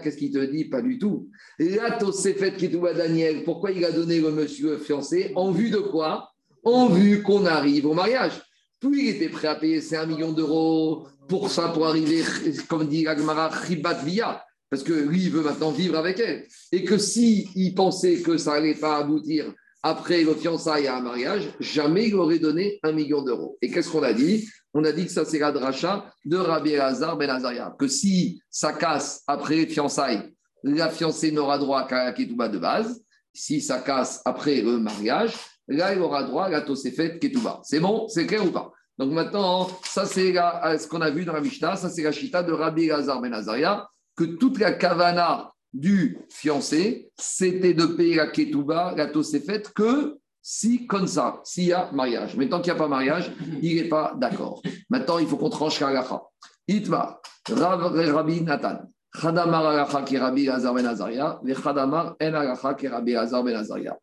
qu'est-ce qu'il te dit? Pas du tout. La Tosefet Ketouba Daniel, pourquoi il a donné le monsieur fiancé? En vue de quoi? En vue qu'on arrive au mariage. Plus il était prêt à payer 5 millions d'euros pour ça, pour arriver, comme dit Agmara, Ribat Via, parce que lui, il veut maintenant vivre avec elle. Et que si il pensait que ça n'allait pas aboutir après le fiançailles à un mariage, jamais il aurait donné un million d'euros. Et qu'est-ce qu'on a dit? On a dit que ça, c'est la dracha de Rabbi Hazar Ben Azaria. Que si ça casse après les fiançailles, la fiancée n'aura droit qu'à la ketouba de base. Si ça casse après le mariage, là, elle aura droit à la tosefet ketouba. C'est bon C'est clair ou pas? Donc maintenant, ça c'est ce qu'on a vu dans la Mishnah, ça c'est la chita de Rabbi Lazar Ben Azaria, que toute la kavana du fiancé, c'était de payer la ketouba, la tosefet, que si comme ça, s'il y a mariage. Mais tant qu'il n'y a pas mariage, il n'est pas d'accord. Maintenant, il faut qu'on tranche la halacha. Itma, Rabbi Nathan. Khadamar halacha qui est Rabbi Lazar ben en est Rabbi ben.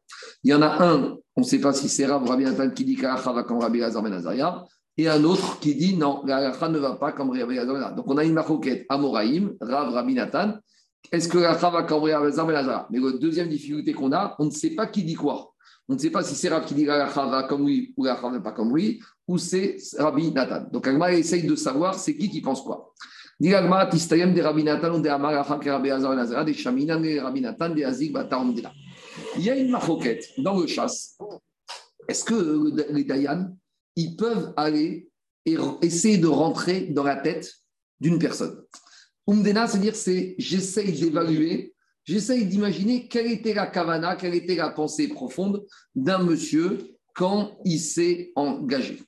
Il y en a un, on ne sait pas si c'est Rabbi Nathan qui dit qu'halacha va comme Rabbi Lazar ben Azaria, et un autre qui dit non, la halacha ne va pas comme Rabbi Lazar. Donc on a une maroquette Amoraïm, Rav Rabbi Nathan. Est-ce que la va comme Rabbi Lazar Mais la deuxième difficulté qu'on a, on ne sait pas qui dit quoi. On ne sait pas si c'est Rav qui dit la va comme lui ou la ne va pas comme lui, ou c'est Rabbi Nathan. Donc Agma essaye de savoir c'est qui qui pense quoi. Dit Agma, Tistayem de Rabbi Nathan, de Rabbi Shaminan de Rabbi Nathan, de. Il y a une maroquette dans le chasse. Est-ce que euh, les Dayan, ils peuvent aller et essayer de rentrer dans la tête d'une personne Umdena, c'est-à-dire, c'est j'essaye d'évaluer, j'essaye d'imaginer quelle était la kavana, quelle était la pensée profonde d'un monsieur quand il s'est engagé.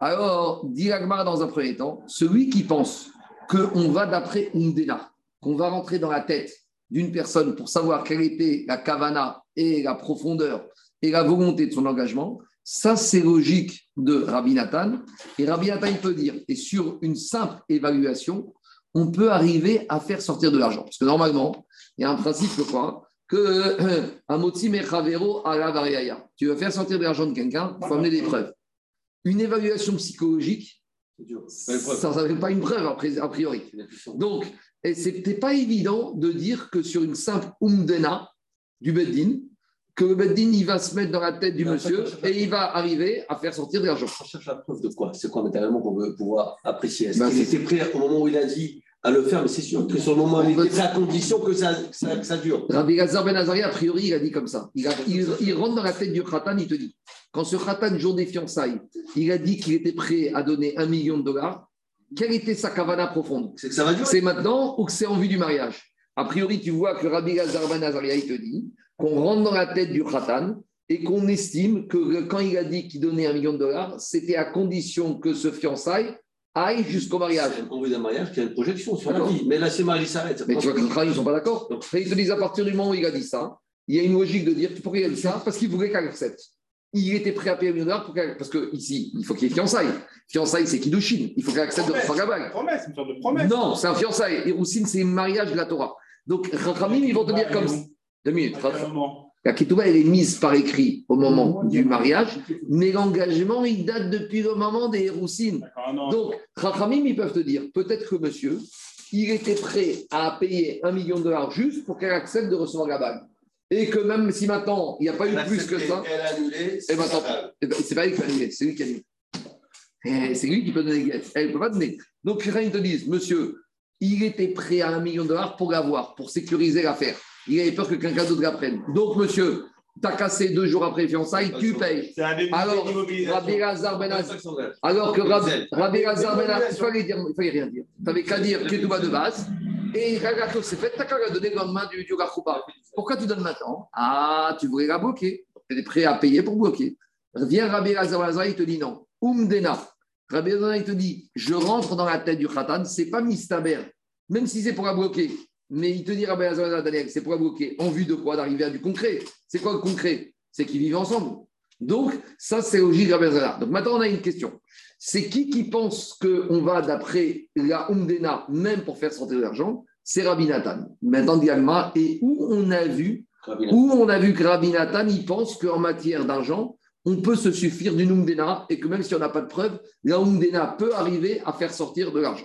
Alors, dit dans un premier temps, celui qui pense qu'on va d'après Umdena, qu'on va rentrer dans la tête d'une personne pour savoir quelle était la kavana et la profondeur et la volonté de son engagement, ça c'est logique de Rabbi Nathan. Et Rabbi Nathan il peut dire, et sur une simple évaluation, on peut arriver à faire sortir de l'argent. Parce que normalement, il y a un principe, je crois, que [CLEARS THROAT] moti mechavero à la variaya. Tu veux faire sortir de l'argent de quelqu'un, il faut amener des preuves. Une évaluation psychologique, ça n'est pas une preuve a pri- a priori. Donc, et c'était pas évident de dire que sur une simple umdena du Beddin, que le Beddin, il va se mettre dans la tête du monsieur et il va arriver à faire sortir de l'argent. On cherche la preuve de quoi? C'est quoi matériellement qu'on veut pouvoir apprécier? Est-ce Bah, qu'il était prêt au moment où il a dit à le faire? Mais c'est sûr que sur le moment il était à condition que ça, ça, que ça dure. Rabbi Lazar Ben Azaria, a priori, il a dit comme ça. Il, a- il- il rentre dans la tête du Khatan, il te dit. Quand ce Khatan, jour des fiançailles, il a dit qu'il était prêt à donner un million de dollars, quelle était sa kavana profonde? C'est que ça va durer. C'est maintenant ou que c'est en vue du mariage? A priori, tu vois que Rabbi Lazar Ben Azaria, il te dit qu'on rentre dans la tête du Khatan et qu'on estime que quand il a dit qu'il donnait un million de dollars, c'était à condition que ce fiançaille aille jusqu'au mariage. C'est En vue d'un mariage, qui a une projection sur la vie. Mais là, c'est mariage, il s'arrête. Mais tu vois que les ils ne sont pas d'accord. Donc, ils te disent à partir du moment où il a dit ça, il y a une logique de dire pourquoi il a dit ça? Parce qu'il voulait qu'elle accepte. Il était prêt à payer un million de dollars pour qu'elle- parce que ici, il faut qu'il y ait fiançailles. Fiançailles, c'est Kiddushin. Il faut qu'elle accepte de Promesse. recevoir la bague. Promesse, une sorte de promesse. Non, c'est un fiançailles. Et Roussine, c'est un mariage de la Torah. Donc, Rachamim, ils vont te dire comme ça. Deux minutes. La ketouba, elle est mise par écrit au moment du mariage, mais l'engagement, il date depuis le moment des Roussines. D'accord, non. Donc, Rachamim, ils peuvent te dire, peut-être que monsieur, il était prêt à payer un million de dollars juste pour qu'elle accepte de recevoir la bague. Et que même si maintenant, il n'y a pas eu Elle a plus que ça, Elle a annulé. eh ben, c'est pas. Eh ben, c'est pas lui qui va annuler, c'est lui qui annule. Eh, C'est lui qui peut donner guette. Elle ne peut pas donner. Donc, ils te disent, monsieur, il était prêt à un million de dollars pour l'avoir, pour sécuriser l'affaire. Il avait peur que quelqu'un d'autre la prenne. Donc, monsieur, t'as cassé deux jours après les fiançailles, tu payes. Alors. Rabbi Lazar Ben que alors que Rabbi, Lazar Ben il fallait dire, il fallait rien dire. Tu n'avais qu'à dire Ketouba de base, et Ragato s'est fait, t'as qu'à la donner le lendemain du, du Gachoupa. Pourquoi tu donnes maintenant? Ah, tu voulais la bloquer. Tu étais prêt à payer pour bloquer. Viens Rabbi Lazar Ben il te dit non. Umdena. Rabbi Lazar, il te dit, je rentre dans la tête du Khatan, c'est pas Mistaber, même si c'est pour la bloquer. Mais il te dit, Rabbi Ben Daniel, c'est pour bloquer. En vue de quoi D'arriver à du concret? C'est quoi le concret? C'est qu'ils vivent ensemble. Donc, ça, c'est logique, Rabbi. Donc, maintenant, on a une question. C'est qui qui pense qu'on va d'après la Umdena, même pour faire sortir de l'argent? C'est Rabbi Nathan. Maintenant, Diagma, et où on a vu, où on a vu que Rabbi Nathan, il pense qu'en matière d'argent, on peut se suffire d'une Umdena et que même si on n'a pas de preuve, la Umdena peut arriver à faire sortir de l'argent.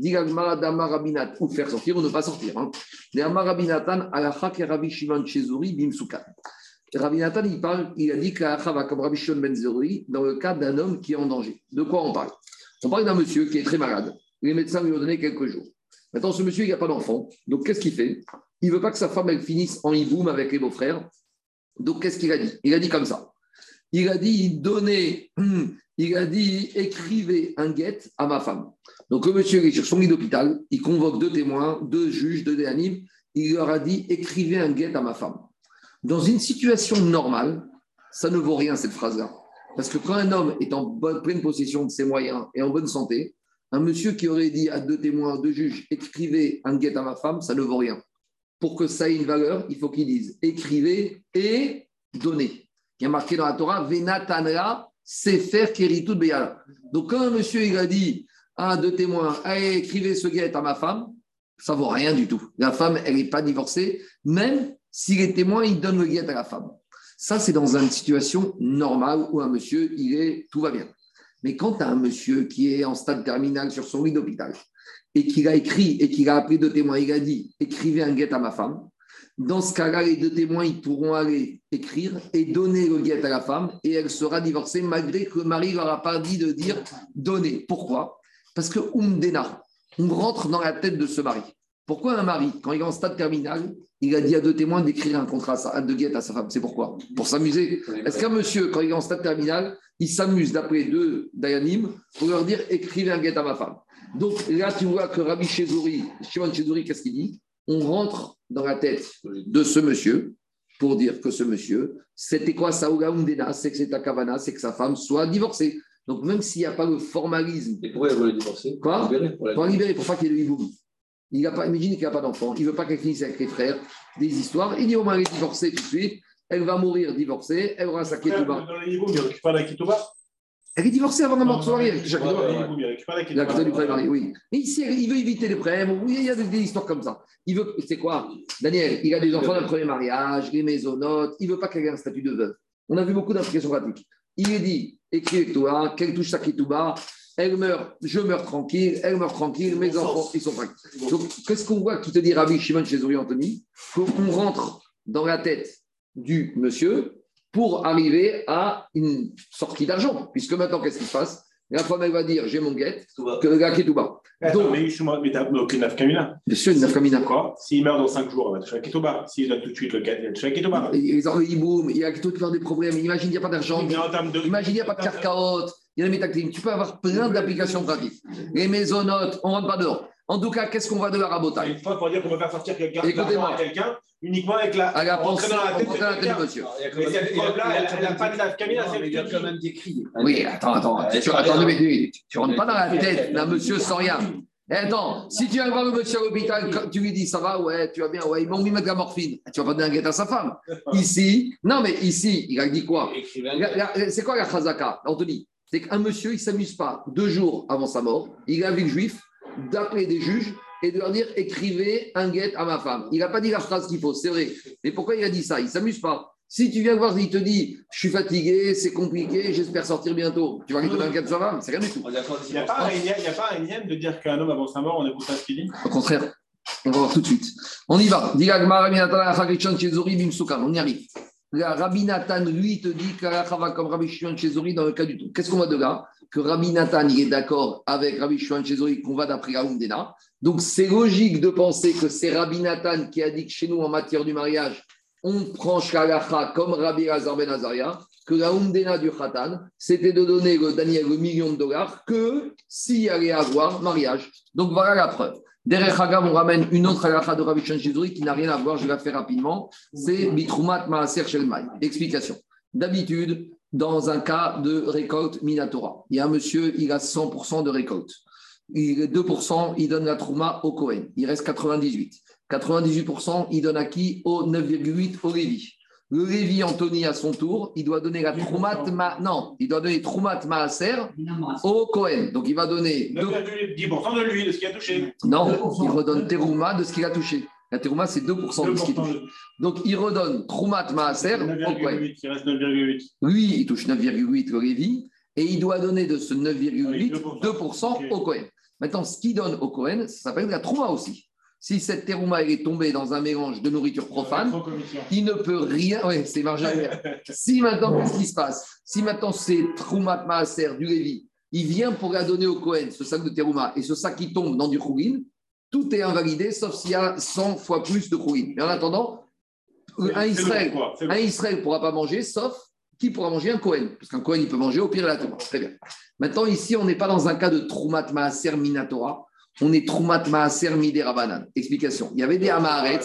Nathan, ou faire sortir ou ne pas sortir. Hein. Rabbi Shimon il, parle, il a dit que va comme Rabbi Shimon Ben dans le cas d'un homme qui est en danger. De quoi on parle? On parle d'un monsieur qui est très malade. Les médecins lui ont donné quelques jours. Maintenant, ce monsieur, il n'a pas d'enfant. Donc, qu'est-ce qu'il fait? Il ne veut pas que sa femme, finisse en hiboum avec les beaux-frères. Donc, qu'est-ce qu'il a dit? Il a dit comme ça. Il a dit, donnez, [CLEARS THROAT] il a dit, écrivez un guet à ma femme. Donc, le monsieur, est sur son lit d'hôpital. Il convoque deux témoins, deux juges, deux déanimes. il leur a dit écrivez un guet à ma femme. Dans une situation normale, ça ne vaut rien cette phrase-là. Parce que quand un homme est en pleine possession de ses moyens et en bonne santé, un monsieur qui aurait dit à deux témoins, deux juges, écrivez un guet à ma femme, ça ne vaut rien. Pour que ça ait une valeur, il faut qu'il dise écrivez et donnez. Il y a marqué dans la Torah, Venatanra, Sefer Keritud Beyala. Donc quand un monsieur il a dit à deux témoins, allez, écrivez ce guet à ma femme, ça vaut rien du tout. La femme, elle n'est pas divorcée, même si les témoins, ils donnent le guet à la femme. Ça, c'est dans une situation normale où un monsieur, il est, tout va bien. Mais quand un monsieur qui est en stade terminal sur son lit d'hôpital et qu'il a écrit et qu'il a appelé deux témoins, il a dit écrivez un guet à ma femme. Dans ce cas-là, les deux témoins, ils pourront aller écrire et donner le guet à la femme et elle sera divorcée malgré que le mari ne pas dit de dire donner. Pourquoi? Parce que Umdena, on rentre dans la tête de ce mari. Pourquoi un mari, quand il est en stade terminal, il a dit à deux témoins d'écrire un contrat à de guet à sa femme? C'est pourquoi? Pour s'amuser. Est-ce qu'un monsieur, quand il est en stade terminal, il s'amuse d'appeler deux Dayanim pour leur dire écrivez un guet à ma femme? Donc là, tu vois que Rabbi Chezouri, Shimon Chezouri, qu'est-ce qu'il dit? On rentre dans la tête de ce monsieur pour dire que ce monsieur, c'était quoi? Saoula Umdena C'est que c'est ta kavana, c'est que sa femme soit divorcée. Donc même s'il n'y a pas le formalisme. Et pourquoi il veut le divorcer Quoi Pour libérer, pour la Pour libérer, pour pas qu'il y ait de hiboum. Il a pas, imagine qu'il n'a pas d'enfant, il ne veut pas qu'elle finisse avec les frères, des histoires. Il dit au mari divorcée tout de suite, elle va mourir divorcée, elle aura sa ketouba. Dans les hiboum, il récupère la ketouba. Elle est divorcée avant la mort de son mari. la La ketouba du mari, oui. Mais ici, il veut éviter les problèmes. Oui, il y a des, des histoires comme ça. Il veut, c'est quoi Daniel, il a des enfants d'un premier mariage, les maisonnotes, il ne veut pas qu'elle ait un statut de veuve. On a vu beaucoup d'implications pratiques. Il est dit, écris avec toi, qu'elle touche sa ketouba, elle meurt, je meurs tranquille, elle meurt tranquille, mes Bon enfants, sens. ils sont tranquilles. Donc, qu'est-ce qu'on voit qui te dit Rabbi Shimon chez Zuri Anthony? Qu'on rentre dans la tête du monsieur pour arriver à une sortie d'argent. Puisque maintenant, qu'est-ce qui se passe? La femme, elle va dire j'ai mon guette, que le gars qui est tout bas. Attends, Donc, mais mais t'as aucune nafkamina. bien sûr, une nafkamina. D'accord S'il meurt dans 5 jours, il va toucher la. S'il donne tout de suite le guet, il va toucher la ketouba. Boum, il y a tout qui ont des problèmes. Imagine, il n'y a pas d'argent. De. Imagine, il n'y a pas de carcaot, il y a des métaclimes. Tu peux avoir plein d'applications pratiques. Les maisonnotes, on ne rentre pas dehors. En tout cas, qu'est-ce qu'on va de la rabotaille une fois pour dire qu'on peut faire sortir quelqu'un à quelqu'un uniquement avec la. À la rentrer pensée, dans la tête de la tête monsieur. Mais cette preuve-là, elle n'a pas de c'est Il y a quand même des cris. Oui, attends, attends. Attends, mais, mais, tu rentres pas dans la tête d'un monsieur sans rien. Eh, attends, si tu viens voir le monsieur à l'hôpital, tu lui dis ça va, ouais, tu vas bien, ouais, ils m'ont mis mettre la morphine. Tu vas pas donner un guet à sa femme. [LAUGHS] Ici, non, mais ici, il a dit quoi. La- la- C'est quoi la chazaka, Anthony C'est qu'un monsieur, il ne s'amuse pas deux jours avant sa mort. Il a vu le juif d'appeler des juges et de leur dire écrivez un guet à ma femme. Il n'a pas dit la phrase qu'il faut, c'est vrai. Mais pourquoi il a dit ça? Il ne s'amuse pas. Si tu viens voir, il te dit je suis fatigué, c'est compliqué, j'espère sortir bientôt. Tu vas lui donner un guet de sa femme C'est rien du tout. Il n'y a, pas un- lien de dire qu'un homme avant sa mort, on écoute pas ce qu'il dit? Au contraire, on va voir tout de suite. On y va. On y arrive. La Rabbi Nathan, lui, te dit comme Rabbi Shimon Chezori dans le cas du tout. Qu'est-ce qu'on va de là? Que Rabbi Nathan, est d'accord avec Rabbi Shimon Chezori qu'on va d'après la Umdena. Donc, c'est logique de penser que c'est Rabbi Nathan qui a dit que chez nous, en matière du mariage, on prend Shalacha comme Rabbi Hazar Ben Azaria, que la du Khatan, c'était de donner le Daniel le million de dollars que s'il allait avoir mariage. Donc, voilà la preuve. Derech Hagav, on ramène une autre halakha de Rabbi Shimon qui n'a rien à voir, je la fais rapidement. C'est Bitrumat Maaser Shelmai. Explication. D'habitude, dans un cas de récolte Minatora, il y a un monsieur, il a 100% de récolte. Il est 2%, il donne la Trouma au Cohen. Il reste 98. 98%, il donne à qui? Au 9,8 au Lévi. Le Lévi Anthony, à son tour, il doit donner la Troumat Ma... Non, il doit donner Troumat Maaser au Cohen. Donc, il va donner... deux- 10% de lui, de ce qu'il a touché. non, il redonne Terouma de ce qu'il a touché. La Terouma, c'est 2% de ce qu'il touche. 2%. Donc, il redonne Troumat Maaser au Kohen. 9,8, il reste 9,8. Lui, il touche 9,8 le Lévi et il doit donner de ce 9,8 2%. 2% au Kohen. Maintenant, ce qu'il donne au Kohen, ça s'appelle la Trouma aussi. Si cette Terouma elle est tombée dans un mélange de nourriture profane, il ne peut rien. Oui, c'est arrière. [LAUGHS] Si maintenant, qu'est-ce qui se passe? Si maintenant c'est Troumat Maaser du Lévi, il vient pour la donner au Cohen, ce sac de Terouma, et ce sac qui tombe dans du Khourin, tout est invalidé sauf s'il y a 100 fois plus de Khourin. Mais en attendant, un Israël un ne pourra pas manger, sauf qui pourra manger un Cohen. Parce qu'un Cohen, il peut manger au pire la Torah. Très bien. Maintenant, ici, on n'est pas dans un cas de Troumat Maaser Minatora. on est Troumat Maaser Midé Rabanan. Explication. Il y avait des Amaharets,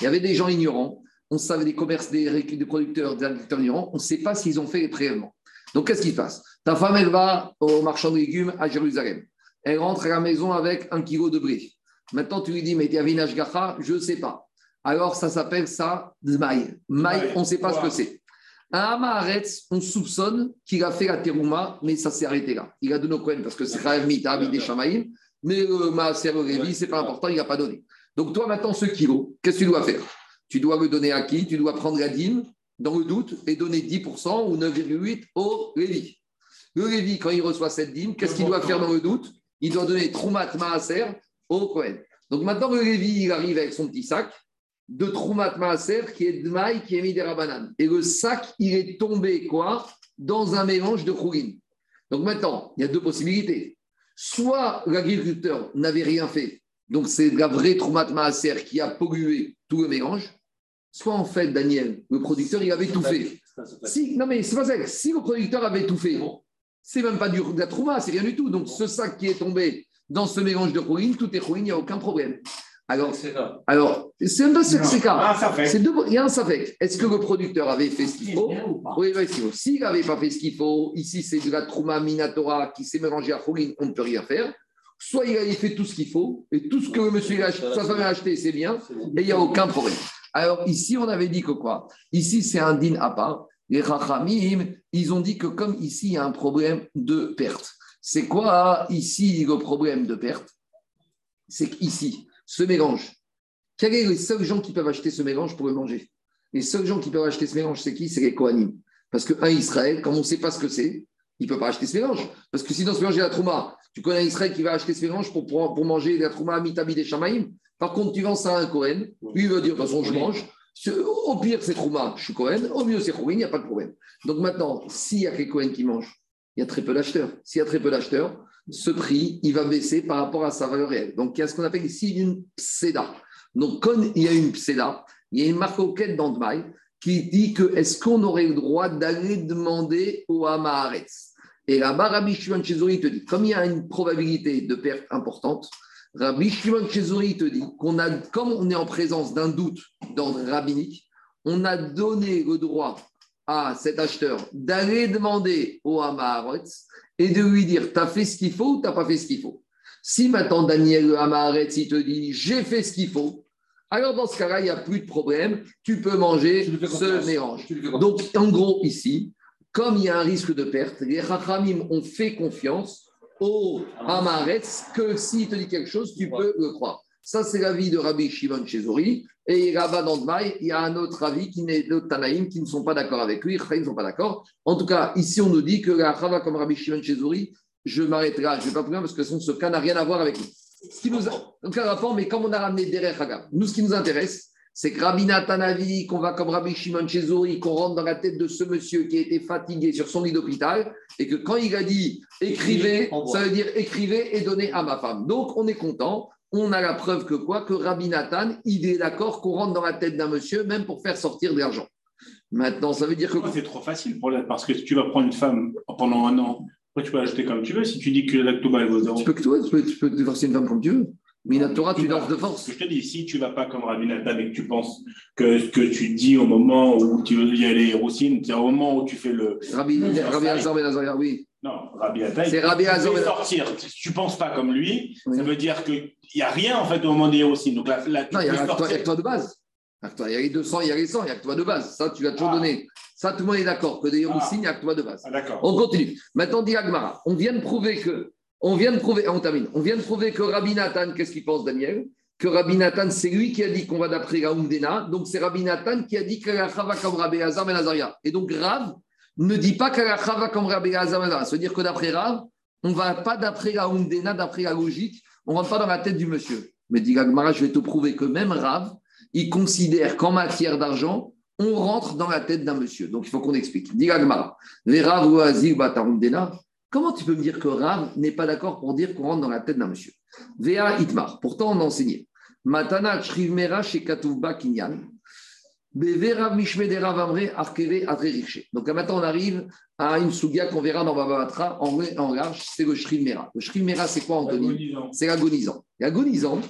il y avait des gens ignorants, on savait des commerces, des, producteurs, des agriculteurs ignorants, on ne sait pas s'ils ont fait les prélèvements. Donc qu'est-ce qu'ils fassent Ta femme, elle va au marchand de légumes à Jérusalem. Elle rentre à la maison avec un kilo de blé. Maintenant, tu lui dis, mais tu as vu Gacha Je ne sais pas. Alors, ça s'appelle ça. Maï, Ouais. on ne sait pas ce que c'est. Un Amaharetz, on soupçonne qu'il a fait la terouma, mais ça s'est arrêté là. Il a donné au Kohen parce que c'est Khaev Mita, des Shamaïm, mais le Maaser le Lévi, c'est pas important, il n'a pas donné. Donc, toi, maintenant, ce kilo, qu'est-ce que tu dois faire? Tu dois le donner à qui? Tu dois prendre la dîme, dans le doute, et donner 10% ou 9,8% au Lévi. Le Lévi, quand il reçoit cette dîme, qu'est-ce qu'il doit faire dans le doute? Il doit donner Troumat Maaser au. Donc maintenant, le Lévi, il arrive avec son petit sac de Troumat Maaser qui est Dmaï, qui est mis des Rabanan. Et le sac, il est tombé quoi Dans un mélange de Khourin. Donc maintenant, il y a deux possibilités. Soit l'agriculteur n'avait rien fait, donc c'est la vraie Troumat Maaser qui a pollué tout le mélange. Soit en fait, Daniel, le producteur, il avait tout fait. Si, non, mais c'est pas ça. Si le producteur avait tout fait, c'est même pas du, de la trouma, c'est rien du tout. Donc, ce sac qui est tombé dans ce mélange de rouine, tout est rouine, il n'y a aucun problème. Alors, alors c'est même pas ce que c'est cas. Ah. C'est deux- Il y a un safek. Est-ce que le producteur avait fait ce qu'il faut Oui, oui. S'il n'avait pas fait ce qu'il faut, ici, c'est de la trouma minatora qui s'est mélangée à rouine, on ne peut rien faire. Soit il avait fait tout ce qu'il faut, et tout ce que le monsieur a acheté, sa femme a acheté, c'est bien, et il n'y a aucun problème. Alors ici, on avait dit que quoi? Ici, c'est un din à part. Les Rachamim, ils ont dit que comme ici, il y a un problème de perte. C'est quoi ici le problème de perte? C'est qu'ici, ce mélange, quels sont les seuls gens qui peuvent acheter ce mélange pour le manger? Les seuls gens qui peuvent acheter ce mélange, c'est qui? C'est les Kohanim. Parce qu'un Israël, comme on ne sait pas ce que c'est, il ne peut pas acheter ce mélange. Parce que si dans ce mélange, il y a la trouma, tu connais un Israël qui va acheter ce mélange pour, pour, pour manger la trouma mitabi des Shamaïm. Par contre, tu vends ça à un Cohen, lui, il va dire, de toute façon, je mange. Au pire, c'est Trouma, je suis Cohen. Au mieux, c'est Khourin, il n'y a pas de problème. Donc maintenant, s'il y a quelques Cohen qui mangent, il y a très peu d'acheteurs. S'il y a très peu d'acheteurs, ce prix, il va baisser par rapport à sa valeur réelle. Donc, il y a ce qu'on appelle ici une pséda. Donc, quand il y a une pséda, il y a une marque auquel dans Dmaï qui dit que est-ce qu'on aurait le droit d'aller demander au Hamaharetz Et là-bas, Rabbi Shimon Chezori te dit, comme il y a une probabilité de perte importante, Rabbi Shimon Chezori te dit qu'on a, comme on est en présence d'un doute d'ordre rabbinique, on a donné le droit à cet acheteur d'aller demander au Hamaharetz et de lui dire T'as fait ce qu'il faut ou t'as pas fait ce qu'il faut? Si maintenant Daniel Hamaharetz il te dit J'ai fait ce qu'il faut, alors dans ce cas-là, il n'y a plus de problème, tu peux manger ce mélange. Donc, en gros, ici, comme il y a un risque de perte, les Rachamim ont fait confiance au Hamaretz que s'il te dit quelque chose, tu peux le croire. Ça, c'est l'avis de Rabbi Shimon Chezori. Et là-bas dans Dmaï, il y a un autre avis qui n'est de Tanaïm qui ne sont pas d'accord avec lui. Ils ne sont pas d'accord. En tout cas, ici, on nous dit que la Chava comme Rabbi Shimon Chezori, je m'arrêterai, là, je ne vais pas plus loin parce que ce cas n'a rien à voir avec nous. Ce qui nous a, aucun rapport, mais comme on a ramené Hagav, nous, ce qui nous intéresse, c'est que Rabbi Natanavi, qu'on va comme Rabbi Shimon Chezori, qu'on rentre dans la tête de ce monsieur qui a été fatigué sur son lit d'hôpital, et que quand il a dit écrivez, ça veut dire écrivez et donnez à ma femme. Donc, on est content. On a la preuve que quoi? Que Rabbi Nathan, il est d'accord qu'on rentre dans la tête d'un monsieur, même pour faire sortir de l'argent. Maintenant, ça veut dire que. C'est trop facile pour la- parce que si tu vas prendre une femme pendant un an, après tu peux l'acheter comme tu veux? Si tu dis que l'actoba elle vaut. Tu peux que toi, tu peux, tu peux divorcer une femme comme tu veux. Mais la Torah, tu danses de Ce force. je te dis, si tu vas pas comme Rabbi Nathan et que tu penses que ce que tu dis au moment où tu il y a les roussines, c'est au moment où tu fais le. Rabbi, Rabbi Hazar Ben oui. Non, Rabbi Nathan. C'est Rabbi Ben- sortir. Si tu penses pas comme lui, Oui. ça veut dire qu'il n'y a rien en fait au moment des roussines. Donc là, là, tu Non, il y a que toi, il y a sortir. que toi de base. Il y a y les 200, il y a les 100, il n'y a que toi de base. Ça, tu l'as toujours Ah. donné. Ça, tout le monde est d'accord. Que des Ah. Hérissines, il n'y a que toi de base. Ah, d'accord. On continue. Maintenant, dit Agmara. On vient de prouver que. On vient de prouver. On termine. On vient de prouver que Rabbi Nathan, qu'est-ce qu'il pense, Daniel? Que Rabbi Nathan, c'est lui qui a dit qu'on va d'après la Umdena. Donc, c'est Rabbi Nathan qui a dit que la Chava comme Rabbi Hazar Ben Azaria. Et donc, Rav ne dit pas que la Chava comme Rabbi Hazar Ben Azaria. Ça veut dire que d'après Rav, on ne va pas d'après la Umdena, d'après la logique. On ne rentre pas dans la tête du monsieur. Mais dit Agmara, je vais te prouver que même Rav, il considère qu'en matière d'argent, on rentre dans la tête d'un monsieur. Donc, il faut qu'on explique. Dit Agmara. Les Rav ou Azir Batarundena, comment tu peux me dire que Rav n'est pas d'accord pour dire qu'on rentre dans la tête d'un monsieur? Vea Itmar. Pourtant, on a enseigné. Matana Shrivmera chez Kinyan. Donc là, maintenant, on arrive à une sougia qu'on verra dans Baba Batra en, en large, c'est le Shrim Mera. Le Shrim Mera, c'est quoi, Anthony. C'est l'agonisant. L'agonisant,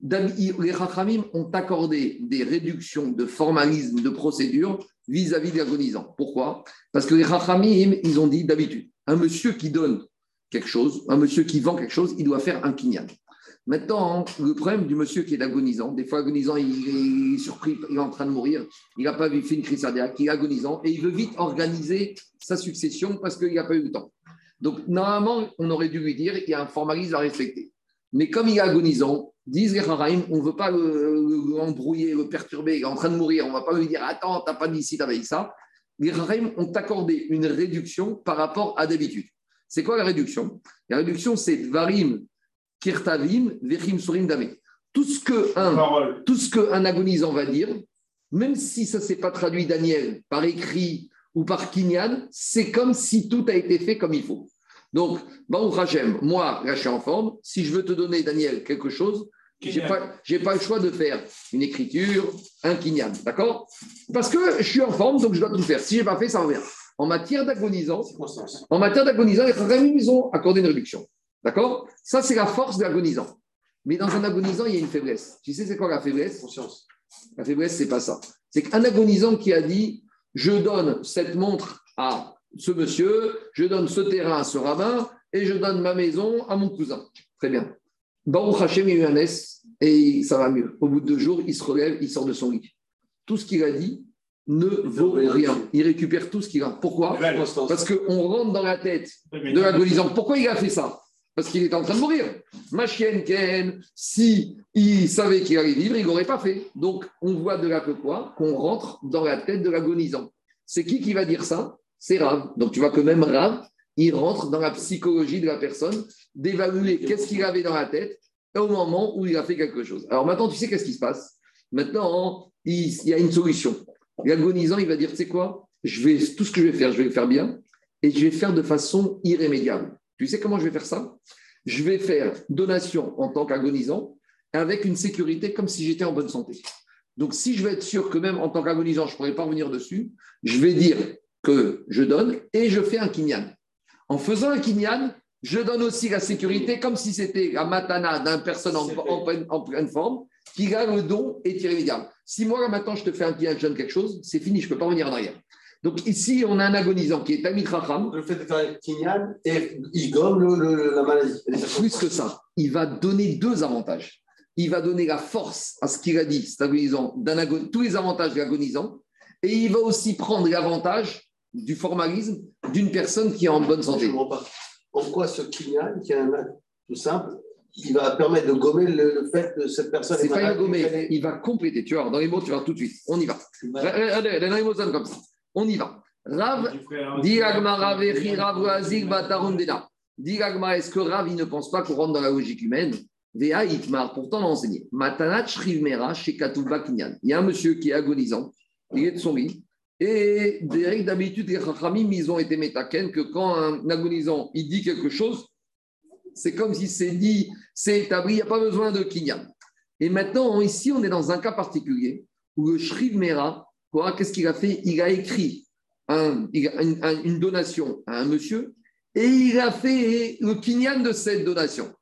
les Chachamim ont accordé des réductions de formalisme, de procédure vis-à-vis de l'agonisant. Pourquoi? Parce que les Chachamim, ils ont dit d'habitude, un monsieur qui donne quelque chose, un monsieur qui vend quelque chose, il doit faire un kinyan. Maintenant, le problème du monsieur qui est agonisant, des fois agonisant, il est surpris, il est en train de mourir, il n'a pas fait une crise cardiaque, il est agonisant et il veut vite organiser sa succession parce qu'il n'a pas eu le temps. Donc, normalement, on aurait dû lui dire il y a un formalisme à respecter. Mais comme il est agonisant, disent les Haraïm, on ne veut pas le- le- l'embrouiller, le perturber, il est en train de mourir, on ne va pas lui dire attends, t'as pas dit pas dit ça. Les Haraïm ont accordé une réduction par rapport à d'habitude. C'est quoi la réduction? La réduction, c'est Varim, Kirtavim, Vechim, Surim, Dame. Tout ce qu'un Parole. tout ce qu'un agonisant va dire, même si ça ne s'est pas traduit, Daniel, par écrit ou par Kinyan, c'est comme si tout a été fait comme il faut. Donc, Baruch Hashem, moi, là, je suis en forme. Si je veux te donner, Daniel, quelque chose, je n'ai pas, pas le choix de faire une écriture, un Kinyan. D'accord? Parce que je suis en forme, donc je dois tout faire. Si je n'ai pas fait, ça revient. En matière d'agonisant, en matière d'agonisant, les Chachamim, ils ont accordé une réduction. D'accord? Ça, c'est la force de l'agonisant. Mais dans un agonisant, il y a une faiblesse. Tu sais, c'est quoi la faiblesse? Conscience. la faiblesse, c'est pas ça. C'est qu'un agonisant qui a dit Je donne cette montre à ce monsieur, je donne ce terrain à ce rabbin et je donne ma maison à mon cousin. Très bien. Baruch Hashem, il y a eu un S et ça va mieux. Au bout de deux jours, il se relève, il sort de son lit. Tout ce qu'il a dit ne vaut rien. Il récupère tout ce qu'il a. Pourquoi? Parce qu'on rentre dans la tête de l'agonisant. Pourquoi il a fait ça? Parce qu'il était en train de mourir. Ma chienne Ken, si il savait qu'il allait vivre, il n'aurait pas fait. Donc, on voit de là que quoi Qu'on rentre dans la tête de l'agonisant. C'est qui qui va dire ça? C'est Rav. Donc, tu vois que même Rav, il rentre dans la psychologie de la personne, d'évaluer qu'est-ce qu'il avait dans la tête au moment où il a fait quelque chose. Alors maintenant, tu sais qu'est-ce qui se passe? Maintenant, il, y a une solution. L'agonisant, il va dire, tu sais quoi? Je vais, Tout ce que je vais faire, je vais le faire bien et je vais faire de façon irrémédiable. Tu sais comment je vais faire ça? Je vais faire donation en tant qu'agonisant avec une sécurité comme si j'étais en bonne santé. Donc, si je veux être sûr que même en tant qu'agonisant, je ne pourrais pas revenir dessus, je vais dire que je donne et je fais un kinyan. En faisant un kinyan, je donne aussi la sécurité comme si c'était la matana d'une personne en, pleine- forme qui a le don est irrémédiable. Si moi, là, maintenant, je te fais un kinyan, je donne quelque chose, c'est fini, je ne peux pas revenir en arrière. Donc, ici, on a un agonisant qui est Tamit Racham, Le fait de faire un kinyan et il gomme le- le- la maladie. plus que ça, il va donner deux avantages. Il va donner la force à ce qu'il a dit, cet agonisant, tous les avantages de l'agonisant, et il va aussi prendre l'avantage du formalisme d'une personne qui est en bonne Je santé. ne comprends pas. En quoi ce kinyan, qui est un acte tout simple, il va permettre de gommer le, le fait que cette personne C'est pas est- il va compléter. Tu vois, dans les mots, tu vas tout de suite. On y va. Regardez, dans les mots, comme ça. On y va. Rav, Dit est-ce que Rav, il ne pense pas qu'on rentre dans la logique humaine? Vea Itmar, pourtant l'a enseigné. Matanat Shrivmera, chez Katouba Kinyan. Il y a un monsieur qui est agonisant, il est de son lit. Et des règles d'habitude, les Chachamim, ils ont été métaken que quand un agonisant, il dit quelque chose, c'est comme si c'est dit, c'est établi, il n'y a pas besoin de Kinyan. Et maintenant, ici, on est dans un cas particulier où le Shrivmera, qu'est-ce qu'il a fait? Il a écrit un- une, un- une donation à un monsieur et il a fait le kinyan de cette donation.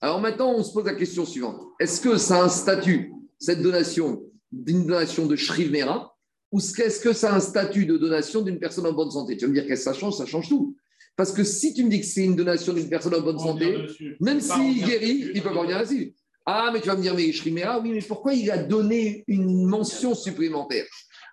Alors maintenant, on se pose la question suivante. Est-ce que ça a un statut, cette donation, d'une donation de Shrivmera ou est-ce que ça a un statut de donation d'une personne en bonne santé? Tu vas me dire que ça change, ça change tout. Parce que si tu me dis que c'est une donation d'une personne en bonne santé, même s'il guérit, il peut pas revenir là-dessus. Ah, mais tu vas me dire, mais Shrimera, oui, mais pourquoi il a donné une mention supplémentaire?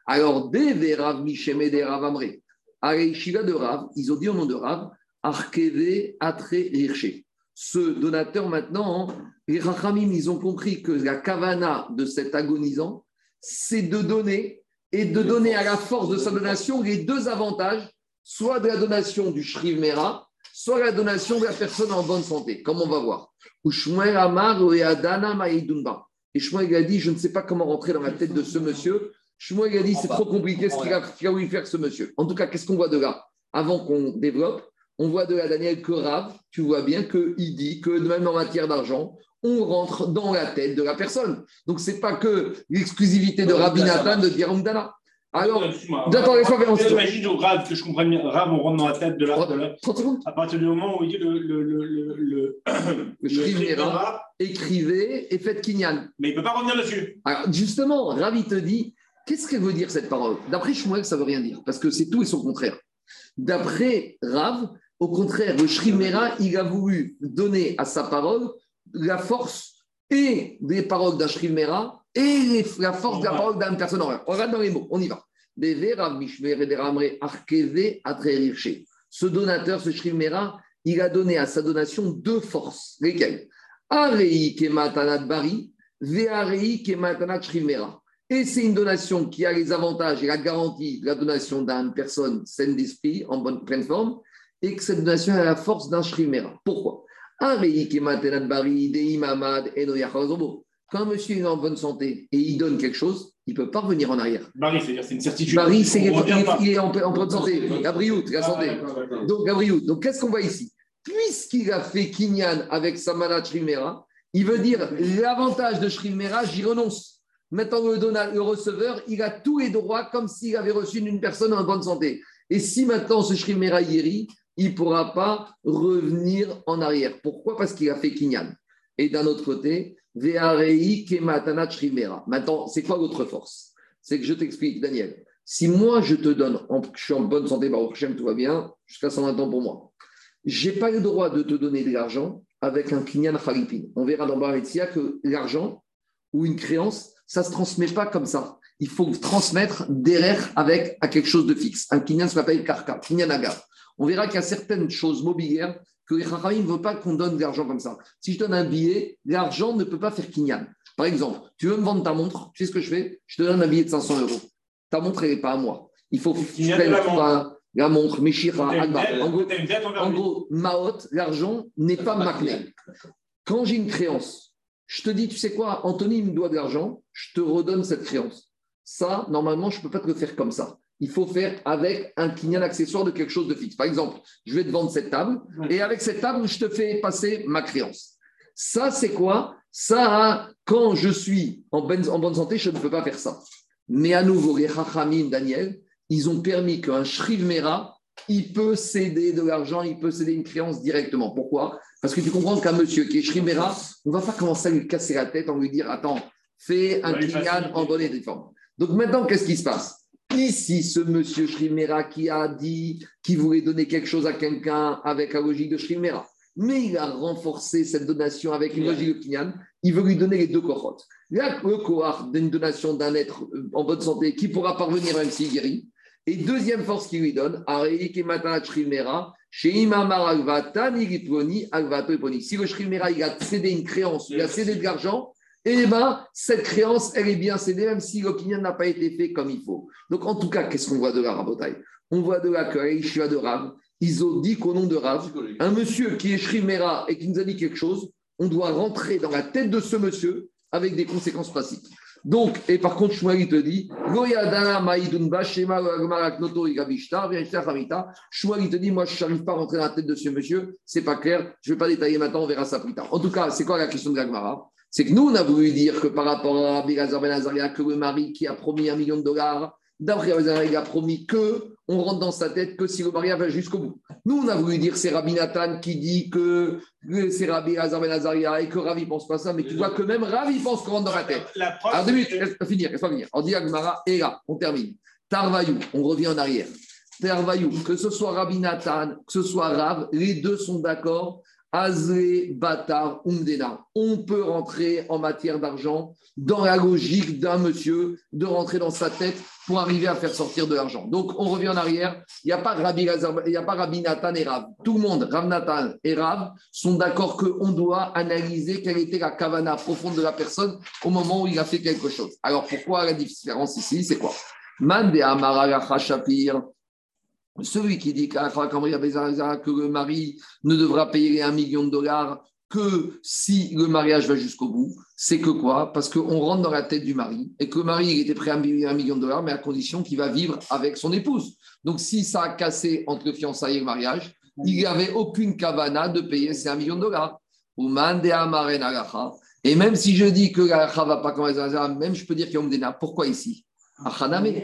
Alors, des Rav Michem et des Rav Amré, à l'Eshiva de Rav, ils ont dit au nom de Rav, Arkeve Atre Hirché. Ce donateur, maintenant, les Rachamim, ils ont compris que la kavana de cet agonisant, c'est de donner et de donner à la force de sa donation les deux avantages, soit de la donation du Shriv Mera, soit la donation de la personne en bonne santé, comme on va voir. Et Shmuel a dit, je ne sais pas comment rentrer dans la tête de ce monsieur. Shmuel il a dit, c'est trop compliqué ce qu'il a, voulu faire ce monsieur. En tout cas, qu'est-ce qu'on voit de là? Avant qu'on développe, on voit de la Daniel que Rav, tu vois bien qu'il dit que même en matière d'argent, on rentre dans la tête de la personne. Donc, ce n'est pas que l'exclusivité de Rabbi Nathan de dire. Alors, Excuse-moi. Attends, laisse-moi faire un Peut-être petit- Imagine au grave que je comprends bien. Rave, on rentre dans la tête de la. de la- 30 secondes. À partir du moment où il dit le. le, le, Écrivez et faites Kinyan. Mais il ne peut pas revenir dessus. Alors, justement, Ravi te dit, qu'est-ce qu'elle veut dire cette parole? D'après Shmuel, ça veut rien dire, parce que c'est tout et son contraire. D'après Rav, au contraire, le Shrimera, il a voulu donner à sa parole la force et des paroles d'un Shrimera et les- la force de la parole d'une personne en On regarde dans les mots, on y va. Ce donateur, ce Shrimera, il a donné à sa donation deux forces. Lesquelles? Arei Kematanat Bari, Vearei Kematanat Shrimera. Et c'est une donation qui a les avantages et la garantie de la donation d'une personne saine d'esprit, en bonne pleine forme, et que cette donation a la force d'un shrimera. Pourquoi? Quand un monsieur est en bonne santé et il donne quelque chose, il ne peut pas revenir en arrière. Barry, c'est-à-dire c'est une certitude. Barry, c'est il est en, en bonne santé. Gabriout, la Ah, santé. d'accord. Donc, Gabriel, donc qu'est-ce qu'on voit ici? Puisqu'il a fait Kinyan avec Samana Shrimera, il veut dire l'avantage de Shrimera, j'y renonce. Maintenant, le, receveur, il a tous les droits comme s'il avait reçu d'une personne en bonne santé. Et si maintenant ce Shrimera guérit, il ne pourra pas revenir en arrière. Pourquoi? Parce qu'il a fait Kinyan. Et d'un autre côté, Ve'arei Kematanat Shrimera. Maintenant, c'est quoi l'autre force? C'est que je t'explique, Daniel. Si moi, je te donne, je suis en bonne santé, tout va bien, jusqu'à 120 ans pour moi. Je n'ai pas le droit de te donner de l'argent avec un kinyan khalipin. On verra dans Baritzia que l'argent ou une créance, ça ne se transmet pas comme ça. Il faut transmettre derrière avec à quelque chose de fixe. Un kinyan s'appelle karka, kinyan aga. On verra qu'il y a certaines choses mobilières que les ne veulent pas qu'on donne de l'argent comme ça. Si je donne un billet, l'argent ne peut pas faire kinyan. Par exemple, tu veux me vendre ta montre, tu sais ce que je fais? Je te donne un billet de 500 euros. Ta montre, elle n'est pas à moi. Il faut que tu prennes la montre. Meshira, Agba. En gros, en gros, Maot, l'argent n'est pas makné. Quand j'ai une créance, je te dis, tu sais quoi, Anthony me doit de l'argent, je te redonne cette créance. Ça, normalement, je ne peux pas te le faire comme ça. Il faut faire avec un kinyan accessoire de quelque chose de fixe. Par exemple, je vais te vendre cette table et avec cette table, je te fais passer ma créance. Ça, c'est quoi? Ça, quand je suis en bonne, en bonne santé, je ne peux pas faire ça. Mais à nouveau, les Chachamim, Daniel, ils ont permis qu'un Shriv Mera, il peut céder de l'argent, il peut céder une créance directement. Pourquoi? Parce que tu comprends qu'un monsieur qui est Shriv Mera, on ne va pas commencer à lui casser la tête en lui dire Attends, fais un kinyan en bonne et due forme. Donc maintenant, qu'est-ce qui se passe? Ici, ce monsieur Shrimera qui a dit qu'il voulait donner quelque chose à quelqu'un avec la logique de Shrimera, mais il a renforcé cette donation avec une logique de Kinyan, il veut lui donner les deux cohortes. Là, le cohort d'une donation d'un être en bonne santé qui pourra parvenir même s'il guérit. Et deuxième force qu'il lui donne, chez. Si le Shrimera il a cédé une créance, il a cédé de l'argent, eh bien, cette créance, elle est bien cédée, même si l'opinion n'a pas été fait comme il faut. Donc, en tout cas, qu'est-ce qu'on voit de la rabotaille On voit de là que de Rav, ils ont dit qu'au nom de Rav, un monsieur qui est Shrimera et qui nous a dit quelque chose, on doit rentrer dans la tête de ce monsieur avec des conséquences pratiques. Donc, et par contre, Shmuel, te dit. Shmuel, te dit, moi, je n'arrive pas à rentrer dans la tête de ce monsieur, c'est pas clair, je ne vais pas détailler maintenant, on verra ça plus tard. En tout cas, c'est quoi la question de l'Agmara C'est que nous, on a voulu dire que par rapport à Rabbi Lazar Ben Azaria, que le mari qui a promis un million de dollars, d'après il a promis que on rentre dans sa tête que si le mariage va jusqu'au bout. Nous, on a voulu dire c'est Rabbi Nathan qui dit que c'est Rabbi Lazar Ben Azaria et que Ravi pense pas ça, mais tu vois que même Ravi pense qu'on rentre dans la tête. La preuve, Alors, deux minutes, laisse-moi finir, laisse-moi finir. On dit Agmara, et là, on termine. Tarvaïou, on revient en arrière. Tarvaïou, que ce soit Rabbi Nathan, que ce soit Rav, les deux sont d'accord. Batar, Umdena. On peut rentrer en matière d'argent dans la logique d'un monsieur de rentrer dans sa tête pour arriver à faire sortir de l'argent. Donc, on revient en arrière. Il n'y a pas Rabbi, a pas Rabbi Nathan et Rav. Tout le monde, Rav Nathan et Rav, sont d'accord qu'on doit analyser quelle était la kavana profonde de la personne au moment où il a fait quelque chose. Alors, pourquoi la différence ici C'est quoi? Man de Amara celui qui dit que le mari ne devra payer un million de dollars que si le mariage va jusqu'au bout, c'est que quoi? Parce qu'on rentre dans la tête du mari et que le mari était prêt à un million de dollars, mais à condition qu'il va vivre avec son épouse. Donc si ça a cassé entre le fiançailles et le mariage, il n'y avait aucune kavana de payer ces 1 million de dollars. Et même si je dis que ne va pas comme même je peux dire qu'il y a. Pourquoi ici?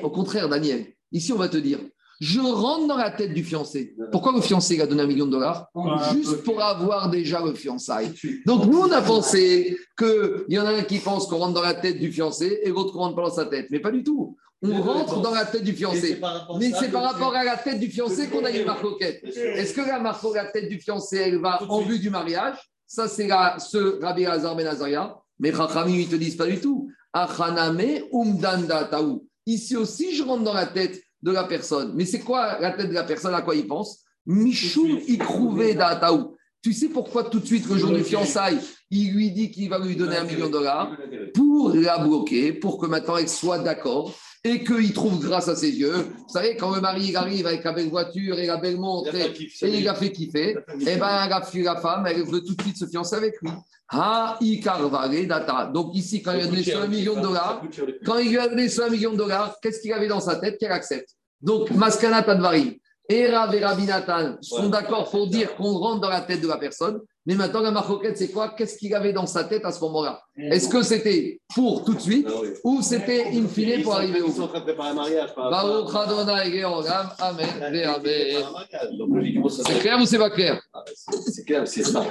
Au contraire, Daniel, ici on va te dire je rentre dans la tête du fiancé. Pourquoi le fiancé a donné un million de dollars Juste pour avoir déjà le fiançailles. Donc nous, on a pensé qu'il y en a un qui pense qu'on rentre dans la tête du fiancé et l'autre qu'on rentre pas dans sa tête. Mais pas du tout. On rentre dans la tête du fiancé. Mais c'est par rapport à la tête du fiancé qu'on a une marcoquette. Est-ce que la, marco, la tête du fiancé, elle va en vue du mariage? Ça, c'est ce Rabbi Hazar Ben Azaria. Mais Chachamim, ils ne te disent pas du tout. Achaname umdanda taou. Ici aussi, je rentre dans la tête de la personne. Mais c'est quoi la tête de la personne? À quoi il pense? Michou Ikrouvé Dataou. Tu sais pourquoi tout de suite, le jour du fiançailles, il lui dit qu'il va lui donner un million de dollars pour la bloquer, pour que maintenant elle soit d'accord et qu'il trouve grâce à ses yeux. Vous savez, quand le mari il arrive avec la belle voiture et la belle montre et, il a fait kiffer, et ben la, la femme, elle veut tout de suite se fiancer avec lui. Ha data. Donc ici, quand il a donné sur un million de dollars, quand il lui a donné sur un million de dollars, qu'est-ce qu'il avait dans sa tête? Qu'elle accepte Donc, Maskana Tadvari et Rav et Rabbi Nathan. Sont d'accord pour dire qu'on rentre dans la tête de la personne. Mais maintenant, la marcoquette, c'est quoi? Qu'est-ce qu'il avait dans sa tête à ce moment-là? Est-ce que c'était pour tout de suite ou c'était in fine pour arriver au Ils sont en train de préparer un mariage. Baruch Adonai Georgam, Amen, C'est clair ou c'est pas clair? Ah, c'est- C'est clair, c'est ça.